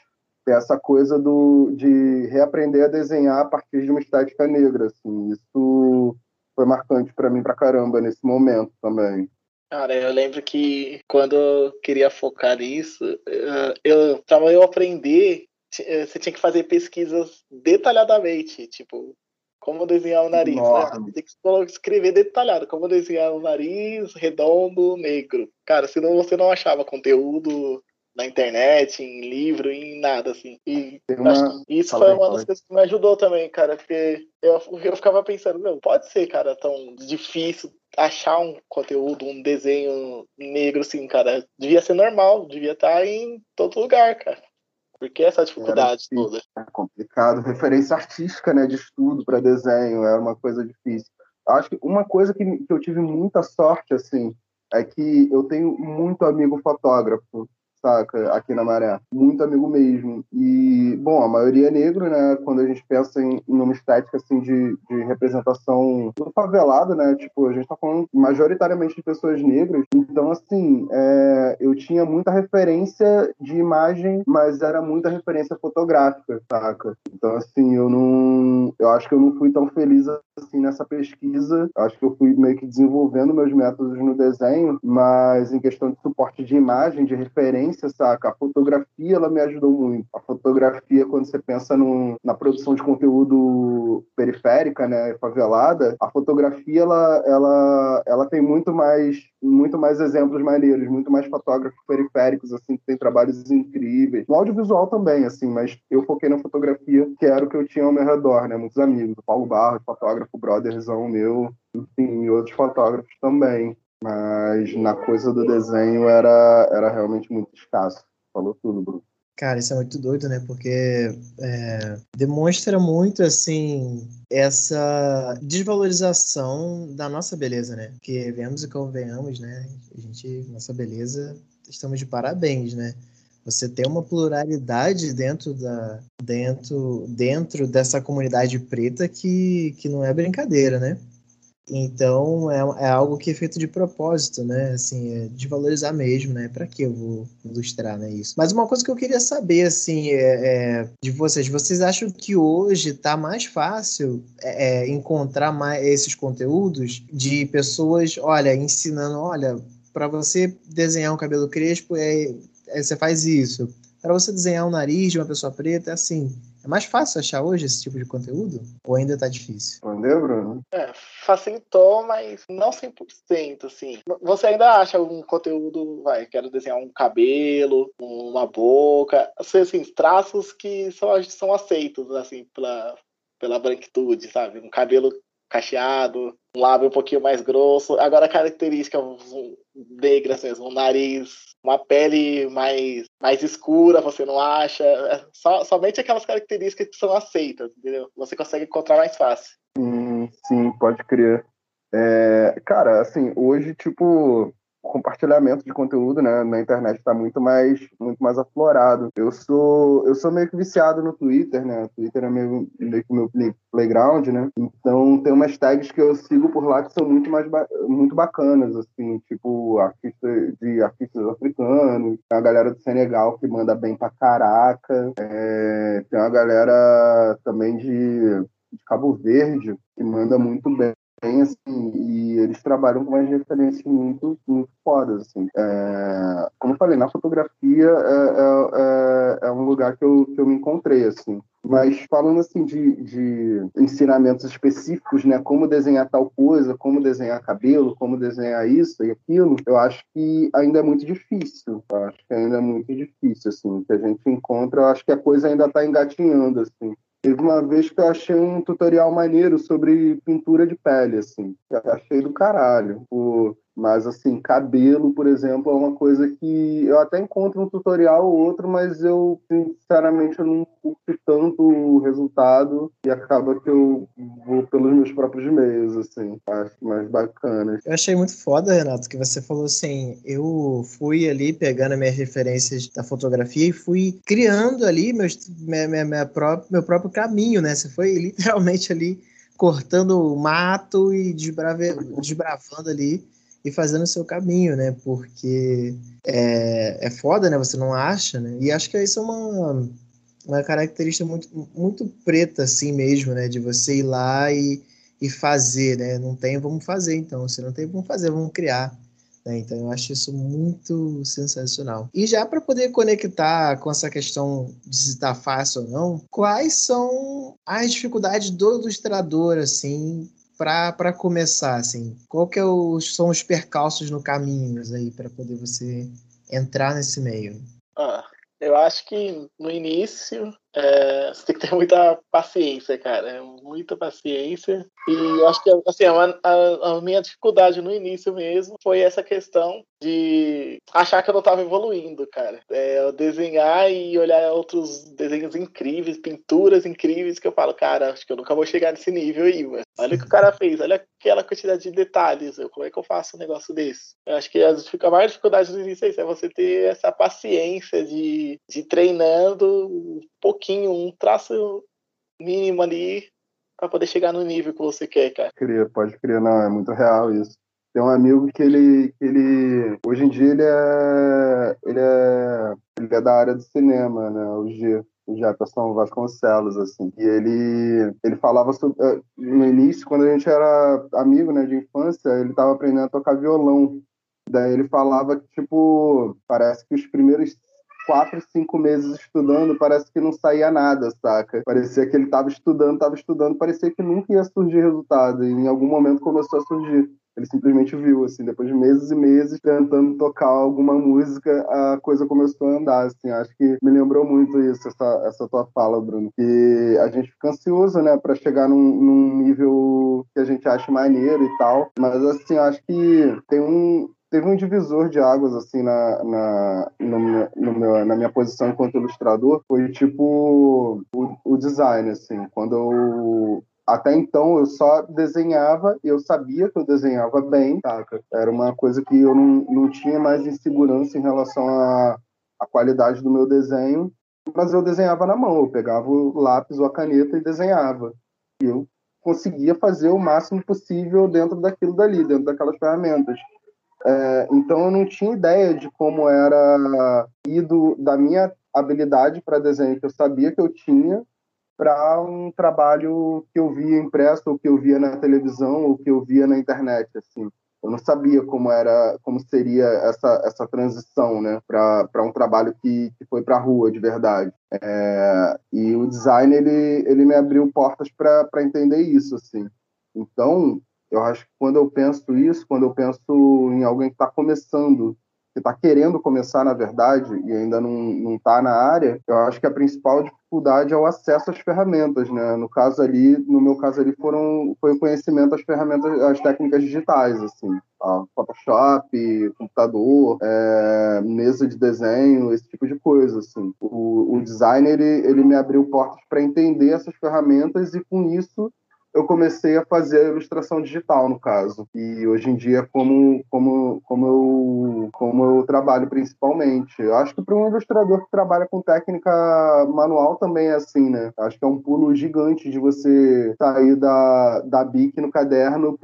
é essa coisa do, de reaprender a desenhar a partir de uma estética negra. Assim, isso foi marcante para mim pra caramba nesse momento também. Cara, eu lembro que quando eu queria focar nisso, eh, eu, para eu aprender, você tinha que fazer pesquisas detalhadamente, tipo, como desenhar o nariz. Né? Tem que escrever detalhado. Como desenhar o nariz redondo, negro. Cara, senão você não achava conteúdo na internet, em livro, em nada, assim. E uma... isso foi uma das coisas que me ajudou também, cara, porque eu, eu ficava pensando, não, pode ser, cara, tão difícil achar um conteúdo, um desenho negro, assim, cara. Devia ser normal, devia estar em todo lugar, cara. Por que essa dificuldade toda? É complicado. Referência artística, né, de estudo para desenho, é uma coisa difícil. Acho que uma coisa que, que eu tive muita sorte, assim, é que eu tenho muito amigo fotógrafo Aqui na Maré. Muito amigo mesmo. E, bom, a maioria é negro, né? Quando a gente pensa em, em uma estética, assim, de, de representação do favelado, né? Tipo, a gente tá falando majoritariamente de pessoas negras. Então, assim, é, eu tinha muita referência de imagem, mas era muita referência fotográfica, saca? Então, assim, eu não... Eu acho que eu não fui tão feliz, assim, nessa pesquisa. Eu acho que eu fui meio que desenvolvendo meus métodos no desenho, mas em questão de suporte de imagem, de referência, referência, saca? A fotografia, ela me ajudou muito. A fotografia, quando você pensa no, na produção de conteúdo periférica, né, favelada, a fotografia, ela, ela, ela tem muito mais, muito mais exemplos maneiros, muito mais fotógrafos periféricos, assim, que tem trabalhos incríveis. No audiovisual também, assim, mas eu foquei na fotografia, que era o que eu tinha ao meu redor, né? Muitos amigos. O Paulo Barros, fotógrafo, brotherzão meu, enfim, e outros fotógrafos também mas na coisa do desenho era, era realmente muito escasso. Falou tudo, Bruno. Cara, isso é muito doido, né? Porque é, demonstra muito, assim, essa desvalorização da nossa beleza, né? Porque vemos e convenhamos, né? A gente, nossa beleza, estamos de parabéns, né? Você tem uma pluralidade dentro da dentro dentro dessa comunidade preta que, que não é brincadeira, né? Então é, é algo que é feito de propósito, né? Assim, é de valorizar mesmo, né? Para que eu vou ilustrar, né? Isso. Mas uma coisa que eu queria saber, assim, é, é de vocês, vocês acham que hoje está mais fácil é, é, encontrar mais esses conteúdos de pessoas, olha, ensinando, olha, para você desenhar um cabelo crespo, é, é, você faz isso. Para você desenhar o um nariz de uma pessoa preta, é assim. É mais fácil achar hoje esse tipo de conteúdo? Ou ainda tá difícil? Entendeu, Bruno? É, facilitou, mas não 100%, assim. Você ainda acha algum conteúdo, vai, quero desenhar um cabelo, uma boca, assim, assim traços que são, são aceitos, assim, pela, pela branquitude, sabe? Um cabelo cacheado, um lábio um pouquinho mais grosso. Agora, características negras mesmo, um nariz uma pele mais, mais escura, você não acha. É só, somente aquelas características que são aceitas, entendeu? Você consegue encontrar mais fácil. Hum, sim, pode crer. É, cara, assim, hoje, tipo, compartilhamento de conteúdo né, na internet está muito mais muito mais aflorado. Eu sou eu sou meio que viciado no Twitter, né? O Twitter é meio, meio que meu playground, né? Então tem umas tags que eu sigo por lá que são muito mais muito bacanas, assim, tipo artistas de artistas africanos, tem a galera do Senegal que manda bem pra caraca, é, tem uma galera também de, de Cabo Verde que manda muito bem tem, assim, e eles trabalham com umas referências muito, muito fodas, assim. É, como eu falei, na fotografia é, é, é, é, um lugar que eu, que eu me encontrei, assim. Mas falando, assim, de, de ensinamentos específicos, né, como desenhar tal coisa, como desenhar cabelo, como desenhar isso e aquilo, eu acho que ainda é muito difícil, eu acho que ainda é muito difícil, assim, que a gente encontra, eu acho que a coisa ainda está engatinhando, assim. Teve uma vez que eu achei um tutorial maneiro sobre pintura de pele, assim. Eu achei do caralho. Mas, assim, cabelo, por exemplo, é uma coisa que eu até encontro um tutorial ou outro, mas eu, sinceramente, eu não curto tanto o resultado e acaba que eu vou pelos meus próprios meios, assim, acho mais bacana. Eu achei muito foda, Renato, que você falou assim, eu fui ali pegando minhas referências da fotografia e fui criando ali meus, minha, minha, minha meu próprio caminho, né? Você foi literalmente ali cortando o mato e desbrave, desbravando ali e fazendo o seu caminho, né? Porque é, é foda, né? Você não acha, né? E acho que isso é uma, uma característica muito, muito preta, assim mesmo, né? De você ir lá e, e fazer, né? Não tem, vamos fazer, então. Se não tem, vamos fazer, vamos criar. Né? Então, eu acho isso muito sensacional. E já para poder conectar com essa questão de se está fácil ou não, quais são as dificuldades do ilustrador, assim, para começar, assim, qual que é os, são os percalços no caminho aí para poder você entrar nesse meio? Ah, eu acho que no início é, você tem que ter muita paciência, cara. Muita paciência. E eu acho que assim, a, a, a, minha dificuldade no início mesmo foi essa questão de achar que eu não estava evoluindo, cara. É, eu desenhar e olhar outros desenhos incríveis, pinturas incríveis, que eu falo, cara, acho que eu nunca vou chegar nesse nível aí, mano. Olha o que o cara fez, olha aquela quantidade de detalhes. Eu, como é que eu faço um negócio desse? Eu acho que a maior dificuldade no início é é você ter essa paciência de, de treinando um pouquinho, um traço mínimo ali para poder chegar no nível que você quer, cara. Cria, pode crer, não, é muito real isso. Tem um amigo que ele, ele hoje em dia ele é, ele é, ele é da área do cinema, né, o G o Jefferson Vasconcelos, assim. E ele, ele falava sobre, eh, no início, quando a gente era amigo, né, de infância, ele estava aprendendo a tocar violão. Daí ele falava que, tipo, parece que os primeiros quatro, cinco meses estudando, parece que não saía nada, saca? Parecia que ele estava estudando, estava estudando, parecia que nunca ia surgir resultado. E em algum momento começou a surgir. Ele simplesmente viu, assim, depois de meses e meses tentando tocar alguma música, a coisa começou a andar, assim. Acho que me lembrou muito isso, essa, essa tua fala, Bruno. Que a gente fica ansioso, né, para chegar num, num nível que a gente acha maneiro e tal. Mas, assim, acho que tem um, teve um divisor de águas assim na, na, no, no meu, na minha posição enquanto ilustrador foi tipo o, o design assim quando eu até então eu só desenhava e eu sabia que eu desenhava bem, saca? Era uma coisa que eu não, não tinha mais insegurança em relação à, à qualidade do meu desenho, mas eu desenhava na mão, eu pegava o lápis ou a caneta e desenhava. E eu conseguia fazer o máximo possível dentro daquilo dali, dentro daquelas ferramentas. É, então eu não tinha ideia de como era ido da minha habilidade para desenho que eu sabia que eu tinha para um trabalho que eu via impresso, ou que eu via na televisão, ou que eu via na internet, assim. Eu não sabia como era, como seria essa essa transição, né, para um trabalho que, que foi para a rua de verdade. É, e o design ele ele me abriu portas para entender isso, assim. Então eu acho que quando eu penso isso, quando eu penso em alguém que está começando que está querendo começar, na verdade, e ainda não está na área, eu acho que a principal dificuldade é o acesso às ferramentas, né? No caso ali, no meu caso ali, foram, foi o conhecimento das ferramentas, as técnicas digitais, assim. Tá? Photoshop, computador, é, mesa de desenho, esse tipo de coisa, assim. O, o designer, ele, ele me abriu portas para entender essas ferramentas e, com isso, eu comecei a fazer a ilustração digital, no caso. E hoje em dia, como, como, como, eu, como eu trabalho principalmente. Eu acho que para um ilustrador que trabalha com técnica manual também é assim, né? Acho que é um pulo gigante de você sair da, da BIC no caderno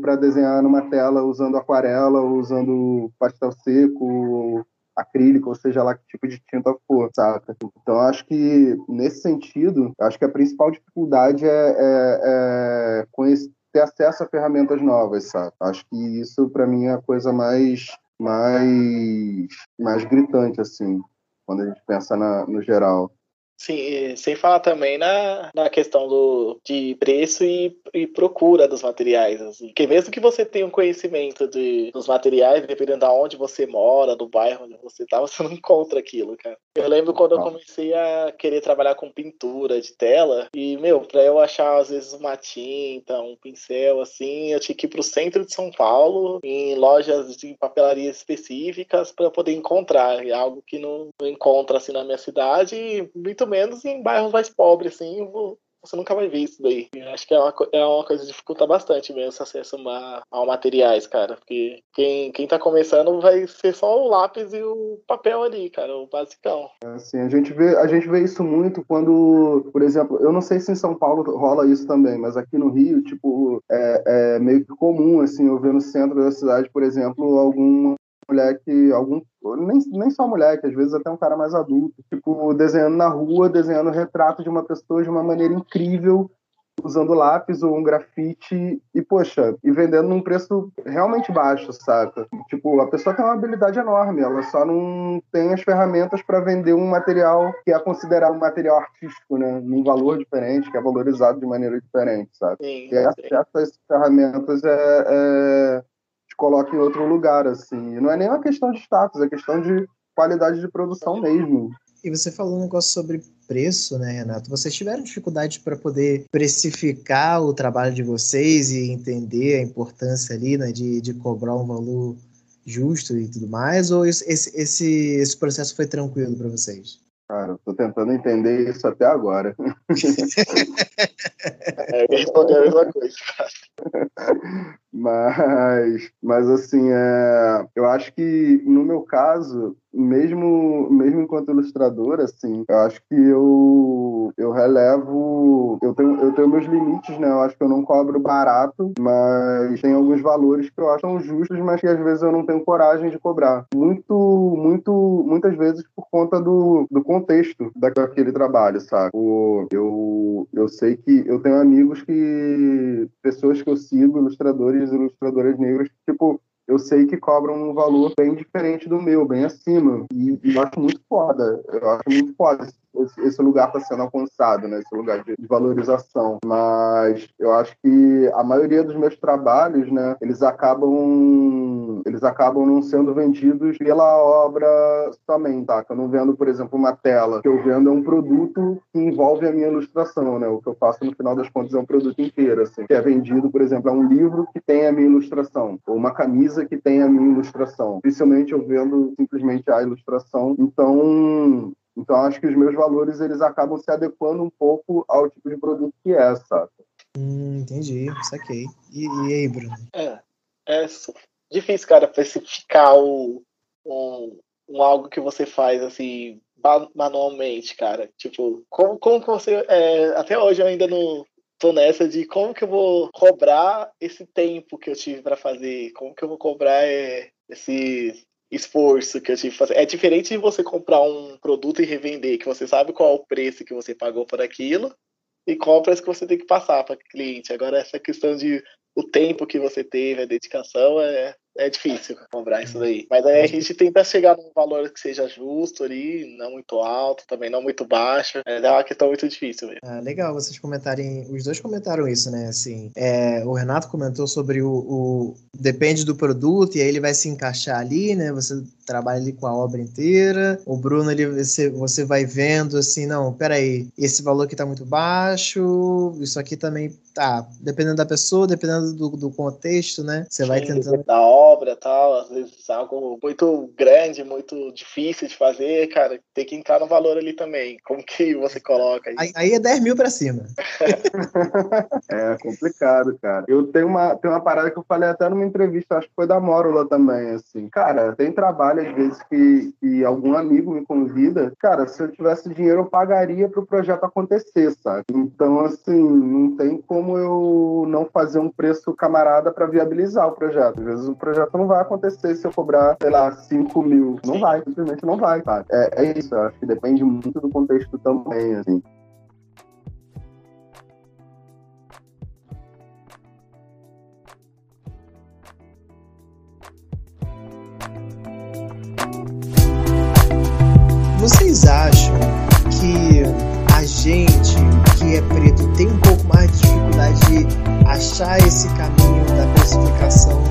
para desenhar numa tela usando aquarela, usando pastel seco, acrílico, ou seja lá que tipo de tinta for, saca? Então, acho que, nesse sentido, acho que a principal dificuldade é, é, é conhecer, ter acesso a ferramentas novas, sabe? Acho que isso, para mim, é a coisa mais, mais, mais gritante, assim, quando a gente pensa na, no geral. Sim, sem falar também na, na questão do, de preço e, e procura dos materiais. Assim. Porque mesmo que você tenha um conhecimento de, dos materiais, dependendo de onde você mora, do bairro onde você tá, você não encontra aquilo, cara. Eu lembro quando eu comecei a querer trabalhar com pintura de tela, e, meu, pra eu achar, às vezes, uma tinta, um pincel, assim, eu tinha que ir pro centro de São Paulo, em lojas de papelaria específicas, para poder encontrar. É algo que não, não encontra, assim, na minha cidade, e muito menos em bairros mais pobres, assim, você nunca vai ver isso daí. Eu acho que é uma, é uma coisa que dificulta bastante mesmo esse acesso a, a materiais, cara. Porque quem, quem tá começando vai ser só o lápis e o papel ali, cara, o basicão. É, assim, a gente vê, a gente vê isso muito quando, por exemplo, eu não sei se em São Paulo rola isso também, mas aqui no Rio, tipo, é, é meio que comum, assim, eu ver no centro da cidade, por exemplo, algum moleque, algum. Nem, nem só moleque, às vezes até um cara mais adulto, tipo, desenhando na rua, desenhando retrato de uma pessoa de uma maneira incrível, usando lápis ou um grafite e, poxa, e vendendo num preço realmente baixo, saca? Tipo, a pessoa tem uma habilidade enorme, ela só não tem as ferramentas para vender um material que é considerado um material artístico, né? Num valor diferente, que é valorizado de maneira diferente, sabe? Sim, e essas ferramentas é, é coloca em outro lugar, assim. E não é nem uma questão de status, é questão de qualidade de produção mesmo. E você falou um negócio sobre preço, né, Renato? Vocês tiveram dificuldade para poder precificar o trabalho de vocês e entender a importância ali, né, de, de cobrar um valor justo e tudo mais? Ou esse, esse, esse processo foi tranquilo para vocês? Cara, eu tô tentando entender isso até agora. é, eu respondi a mesma coisa, cara. Mas, mas assim, é, eu acho que no meu caso, mesmo, mesmo enquanto ilustrador, assim, eu acho que eu, eu relevo, eu tenho, eu tenho meus limites, né? Eu acho que eu não cobro barato, mas tem alguns valores que eu acho justos, mas que às vezes eu não tenho coragem de cobrar. Muito, muito, muitas vezes por conta do, do contexto daquele trabalho, sabe? Eu, eu sei que eu tenho amigos que, pessoas que eu sigo, ilustradores e ilustradoras negras, tipo, eu sei que cobram um valor bem diferente do meu, bem acima. E, e eu acho muito foda. Eu acho muito foda esse lugar está sendo alcançado, né? esse lugar de valorização. Mas eu acho que a maioria dos meus trabalhos, né, eles acabam eles acabam não sendo vendidos pela obra somente, tá? Eu não vendo, por exemplo, uma tela. O que eu vendo é um produto que envolve a minha ilustração, né? O que eu faço no final das contas é um produto inteiro, assim. Que é vendido, por exemplo, é um livro que tem a minha ilustração, ou uma camisa que tem a minha ilustração. Dificilmente eu vendo simplesmente a ilustração. Então, então, acho que os meus valores eles acabam se adequando um pouco ao tipo de produto que é, sabe? Hum, entendi, saquei. E, e aí, Bruno? É, é difícil, cara, especificar o, um, um algo que você faz assim manualmente, cara. Tipo, como, como que você. É, até hoje eu ainda não tô nessa de como que eu vou cobrar esse tempo que eu tive para fazer, como que eu vou cobrar é, esse esforço que eu tive que fazer. É diferente de você comprar um produto e revender, que você sabe qual é o preço que você pagou por aquilo e preço que você tem que passar para o cliente. Agora, essa questão de o tempo que você teve, a dedicação, é, é difícil comprar isso daí. Mas aí a gente tenta chegar num valor que seja justo ali, não muito alto, também não muito baixo. É uma questão muito difícil mesmo. Ah, legal vocês comentarem. Os dois comentaram isso, né? Assim, é, o Renato comentou sobre o, o, Depende do produto, e aí ele vai se encaixar ali, né? Você trabalha ali com a obra inteira. O Bruno, ele, você, você vai vendo assim, não, peraí, esse valor aqui tá muito baixo, isso aqui também tá, dependendo da pessoa, dependendo do, do contexto, né? Você vai tentando. Da obra tal, às vezes algo muito grande, muito difícil de fazer, cara, tem que entrar no valor ali também. Como que você coloca aí? Aí, é 10 mil pra cima. é complicado, cara. Eu tenho uma, tenho uma parada que eu falei até numa entrevista, acho que foi da Mórula também, assim. Cara, tem trabalho às vezes que, que algum amigo me convida. Cara, se eu tivesse dinheiro, eu pagaria pro projeto acontecer, sabe? Então, assim, não tem como como eu não fazer um preço camarada para viabilizar o projeto. Às vezes o projeto não vai acontecer se eu cobrar, sei lá, 5 mil. Não vai, simplesmente não vai, sabe? É, é isso, eu acho que depende muito do contexto também, assim. Vocês acham que a gente que é preto tem um pouco mais de dificuldade de achar esse caminho da precificação?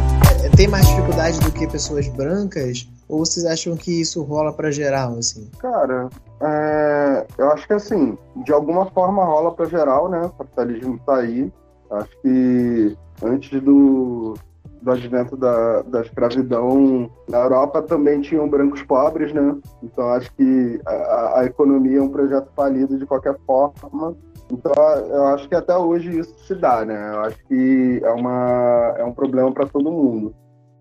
Tem mais dificuldade do que pessoas brancas? Ou vocês acham que isso rola para geral, assim? Cara, é, eu acho que assim, de alguma forma rola para geral, né? O capitalismo tá aí. Acho que antes do, do advento da, da escravidão, na Europa também tinham brancos pobres, né? Então acho que a, a economia é um projeto falido de qualquer forma. Então eu acho que até hoje isso se dá, né? Eu acho que é, uma, é um problema para todo mundo.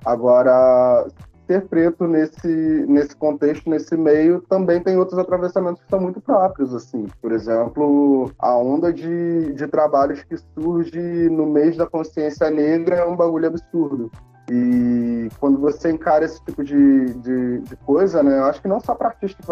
Agora, ser preto nesse, nesse contexto, nesse meio, também tem outros atravessamentos que são muito próprios, assim. Por exemplo, a onda de, de trabalhos que surge no mês da consciência negra é um bagulho absurdo. E quando você encara esse tipo de, de, de coisa, né, eu acho que não só para artistas,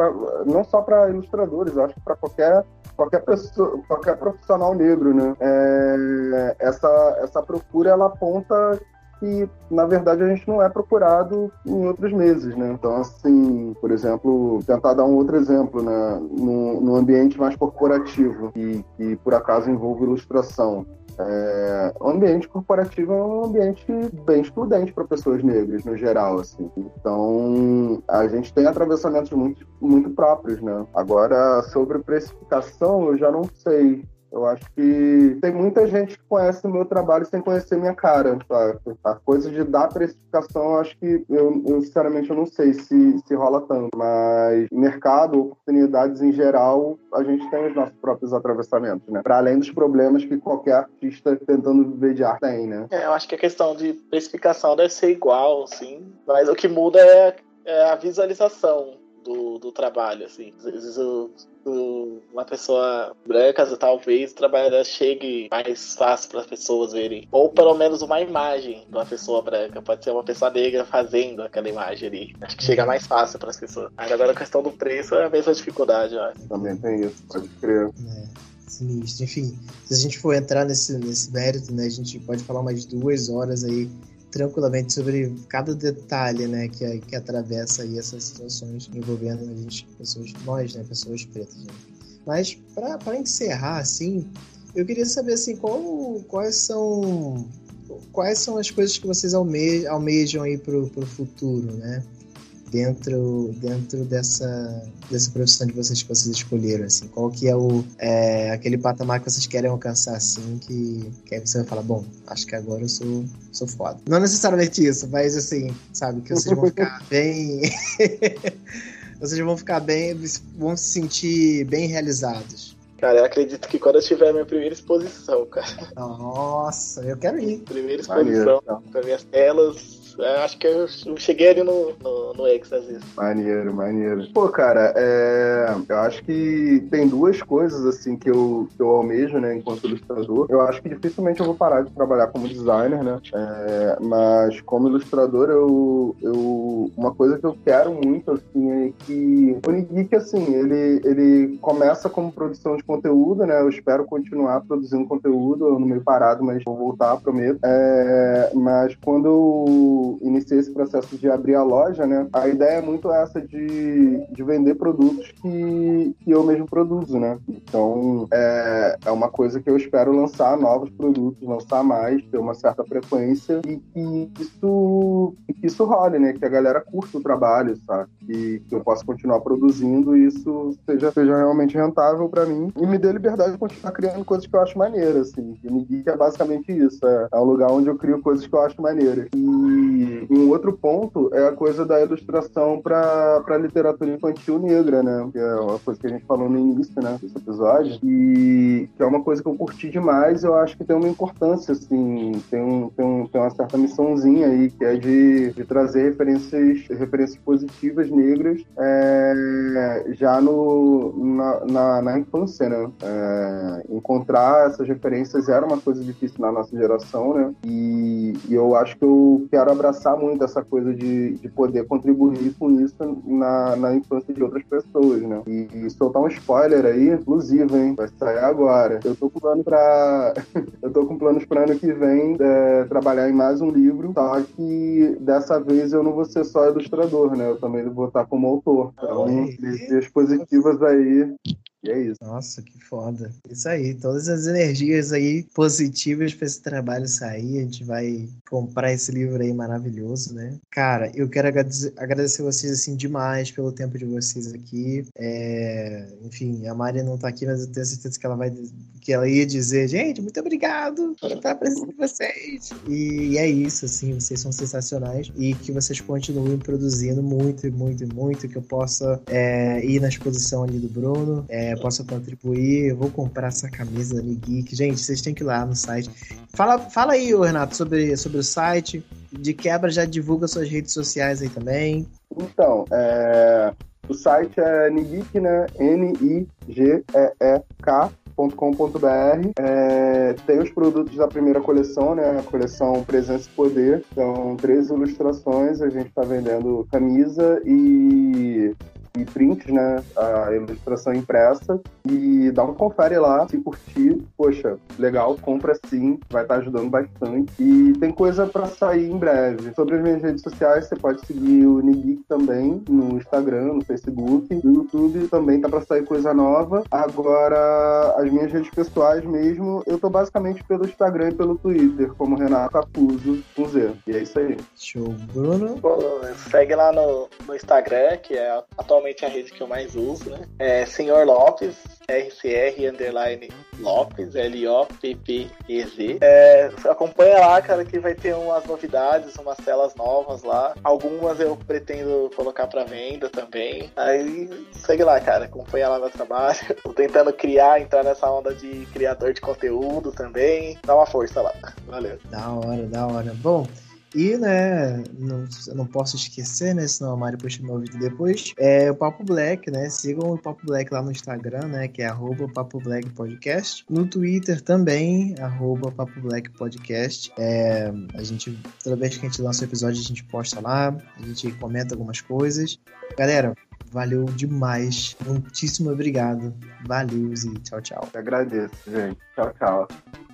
não só para ilustradores, eu acho que para qualquer qualquer pessoa, qualquer profissional negro, né, é, essa essa procura ela aponta que, na verdade, a gente não é procurado em outros meses, né? Então, assim, por exemplo, tentar dar um outro exemplo, né? No, ambiente mais corporativo, e que por acaso envolve ilustração. É, o ambiente corporativo é um ambiente bem excludente para pessoas negras, no geral, assim. Então, a gente tem atravessamentos muito, muito próprios, né? Agora, sobre precificação, eu já não sei. Eu acho que tem muita gente que conhece o meu trabalho sem conhecer minha cara. Tá? A coisa de dar precificação, eu acho que eu, eu, sinceramente eu não sei se, se rola tanto. Mas mercado, oportunidades em geral, a gente tem os nossos próprios atravessamentos, né? Para além dos problemas que qualquer artista tentando viver de arte tem, né? É, eu acho que a questão de precificação deve ser igual, sim. Mas o que muda é, é a visualização do, do trabalho, assim. Às vezes o, o, uma pessoa branca, talvez o trabalho dela chegue mais fácil para as pessoas verem. Ou pelo menos uma imagem de uma pessoa branca. Pode ser uma pessoa negra fazendo aquela imagem ali. Acho que chega mais fácil para as pessoas. Mas agora a questão do preço é a mesma dificuldade, eu acho. Também tem isso, pode crer. É sinistro. Enfim, se a gente for entrar nesse, nesse mérito, né, a gente pode falar umas duas horas aí tranquilamente sobre cada detalhe, né, que, que atravessa aí essas situações envolvendo a gente, pessoas, nós, né, pessoas pretas. Né? Mas para encerrar, assim, eu queria saber assim, qual, quais são quais são as coisas que vocês alme, almejam aí pro futuro, né? Dentro dentro dessa dessa profissão de vocês que vocês escolheram assim qual que é o é, aquele patamar que vocês querem alcançar assim que que aí você vai falar bom acho que agora eu sou sou foda não necessariamente isso mas assim sabe que vocês vão ficar bem vocês vão ficar bem vão se sentir bem realizados Cara, eu acredito que quando eu tiver a minha primeira exposição, cara. Nossa, eu quero ir. Primeira exposição, com as minhas telas acho que eu cheguei ali no, no, no Êxtase. Maneiro, maneiro. Pô, cara, é... eu acho que tem duas coisas, assim, que eu, que eu almejo, né, enquanto ilustrador. Eu acho que dificilmente eu vou parar de trabalhar como designer, né? É... Mas como ilustrador, eu, eu... Uma coisa que eu quero muito, assim, é que o Nigeek, assim, ele, ele começa como produção de conteúdo, né? Eu espero continuar produzindo conteúdo, no meio parado, mas vou voltar, prometo. É... Mas quando eu iniciei esse processo de abrir a loja, né? A ideia é muito essa de, de vender produtos que, que eu mesmo produzo, né? Então, é, é uma coisa que eu espero lançar novos produtos, lançar mais, ter uma certa frequência e que isso, que isso role, né? Que a galera curta o trabalho, sabe? Que, que eu possa continuar produzindo e isso seja, seja realmente rentável para mim e me dê liberdade de continuar criando coisas que eu acho maneiras, assim. E me é basicamente isso. É, é um lugar onde eu crio coisas que eu acho maneiras. E um outro ponto é a coisa da ilustração para literatura infantil negra, né? Que é uma coisa que a gente falou no início, né? Desse episódio. E que é uma coisa que eu curti demais. Eu acho que tem uma importância, assim. Tem, um, tem, um, tem uma certa missãozinha aí, que é de, de trazer referências, referências positivas negras é, já no, na, na, na infância, né? É, encontrar essas referências era uma coisa difícil na nossa geração, né? E, e, eu acho que eu quero abraçar muito essa coisa de, de poder contribuir com isso na, na infância de outras pessoas, né? E, e soltar um spoiler aí, inclusive, hein? Vai sair agora. Eu tô com plano pra. eu tô com planos para ano que vem é, trabalhar em mais um livro, só que dessa vez eu não vou ser só ilustrador, né? Eu também vou estar como autor. Então, energias positivas aí e é isso. Nossa, que foda. Isso aí, todas as energias aí positivas para esse trabalho sair. A gente vai comprar esse livro aí maravilhoso, né? Cara, eu quero agradecer, agradecer vocês assim demais pelo tempo de vocês aqui. É, enfim, a Maria não tá aqui, mas eu tenho certeza que ela vai que ela ia dizer, gente, muito obrigado por estar presente com vocês. E é isso, assim, vocês são sensacionais e que vocês continuem produzindo muito, muito, muito, que eu possa é, ir na exposição ali do Bruno. É, possa contribuir. Eu vou comprar essa camisa da Geek. Gente, vocês têm que ir lá no site. Fala, fala aí, Renato, sobre, sobre o site. De quebra, já divulga suas redes sociais aí também. Então, é, o site é Nigeek, né? N-I-G-E-E-K é, tem os produtos da primeira coleção, né? A coleção Presença e Poder. São três ilustrações. A gente está vendendo camisa e e prints, né? A ilustração impressa. E dá um confere lá, se curtir. Poxa, legal, compra sim, vai estar tá ajudando bastante. E tem coisa para sair em breve. Sobre as minhas redes sociais, você pode seguir o Nigeek também no Instagram, no Facebook, no YouTube também tá para sair coisa nova. Agora, as minhas redes pessoais mesmo, eu tô basicamente pelo Instagram e pelo Twitter, como Renato Capuzo com Z. E é isso aí. Show, Bruno. segue lá no, no Instagram, que é atualmente atualmente a rede que eu mais uso, né? É Senhor Lopes, RCR underline Lopes, L-O-P-P-E-Z. É, acompanha lá, cara, que vai ter umas novidades, umas telas novas lá. Algumas eu pretendo colocar para venda também. Aí segue lá, cara, acompanha lá meu trabalho. Tô tentando criar, entrar nessa onda de criador de conteúdo também. Dá uma força lá. Valeu. Da hora, da hora. Bom. E, né, não, não posso esquecer, né, senão a Mari puxa meu vídeo depois, é o Papo Black, né, sigam o Papo Black lá no Instagram, né, que é arroba Papo Black Podcast. No Twitter também, arroba Papo Black Podcast. É, a gente, toda vez que a gente lança um episódio, a gente posta lá, a gente comenta algumas coisas. Galera, valeu demais. Muitíssimo obrigado. Valeu e tchau, tchau. Eu agradeço, gente. Tchau, tchau.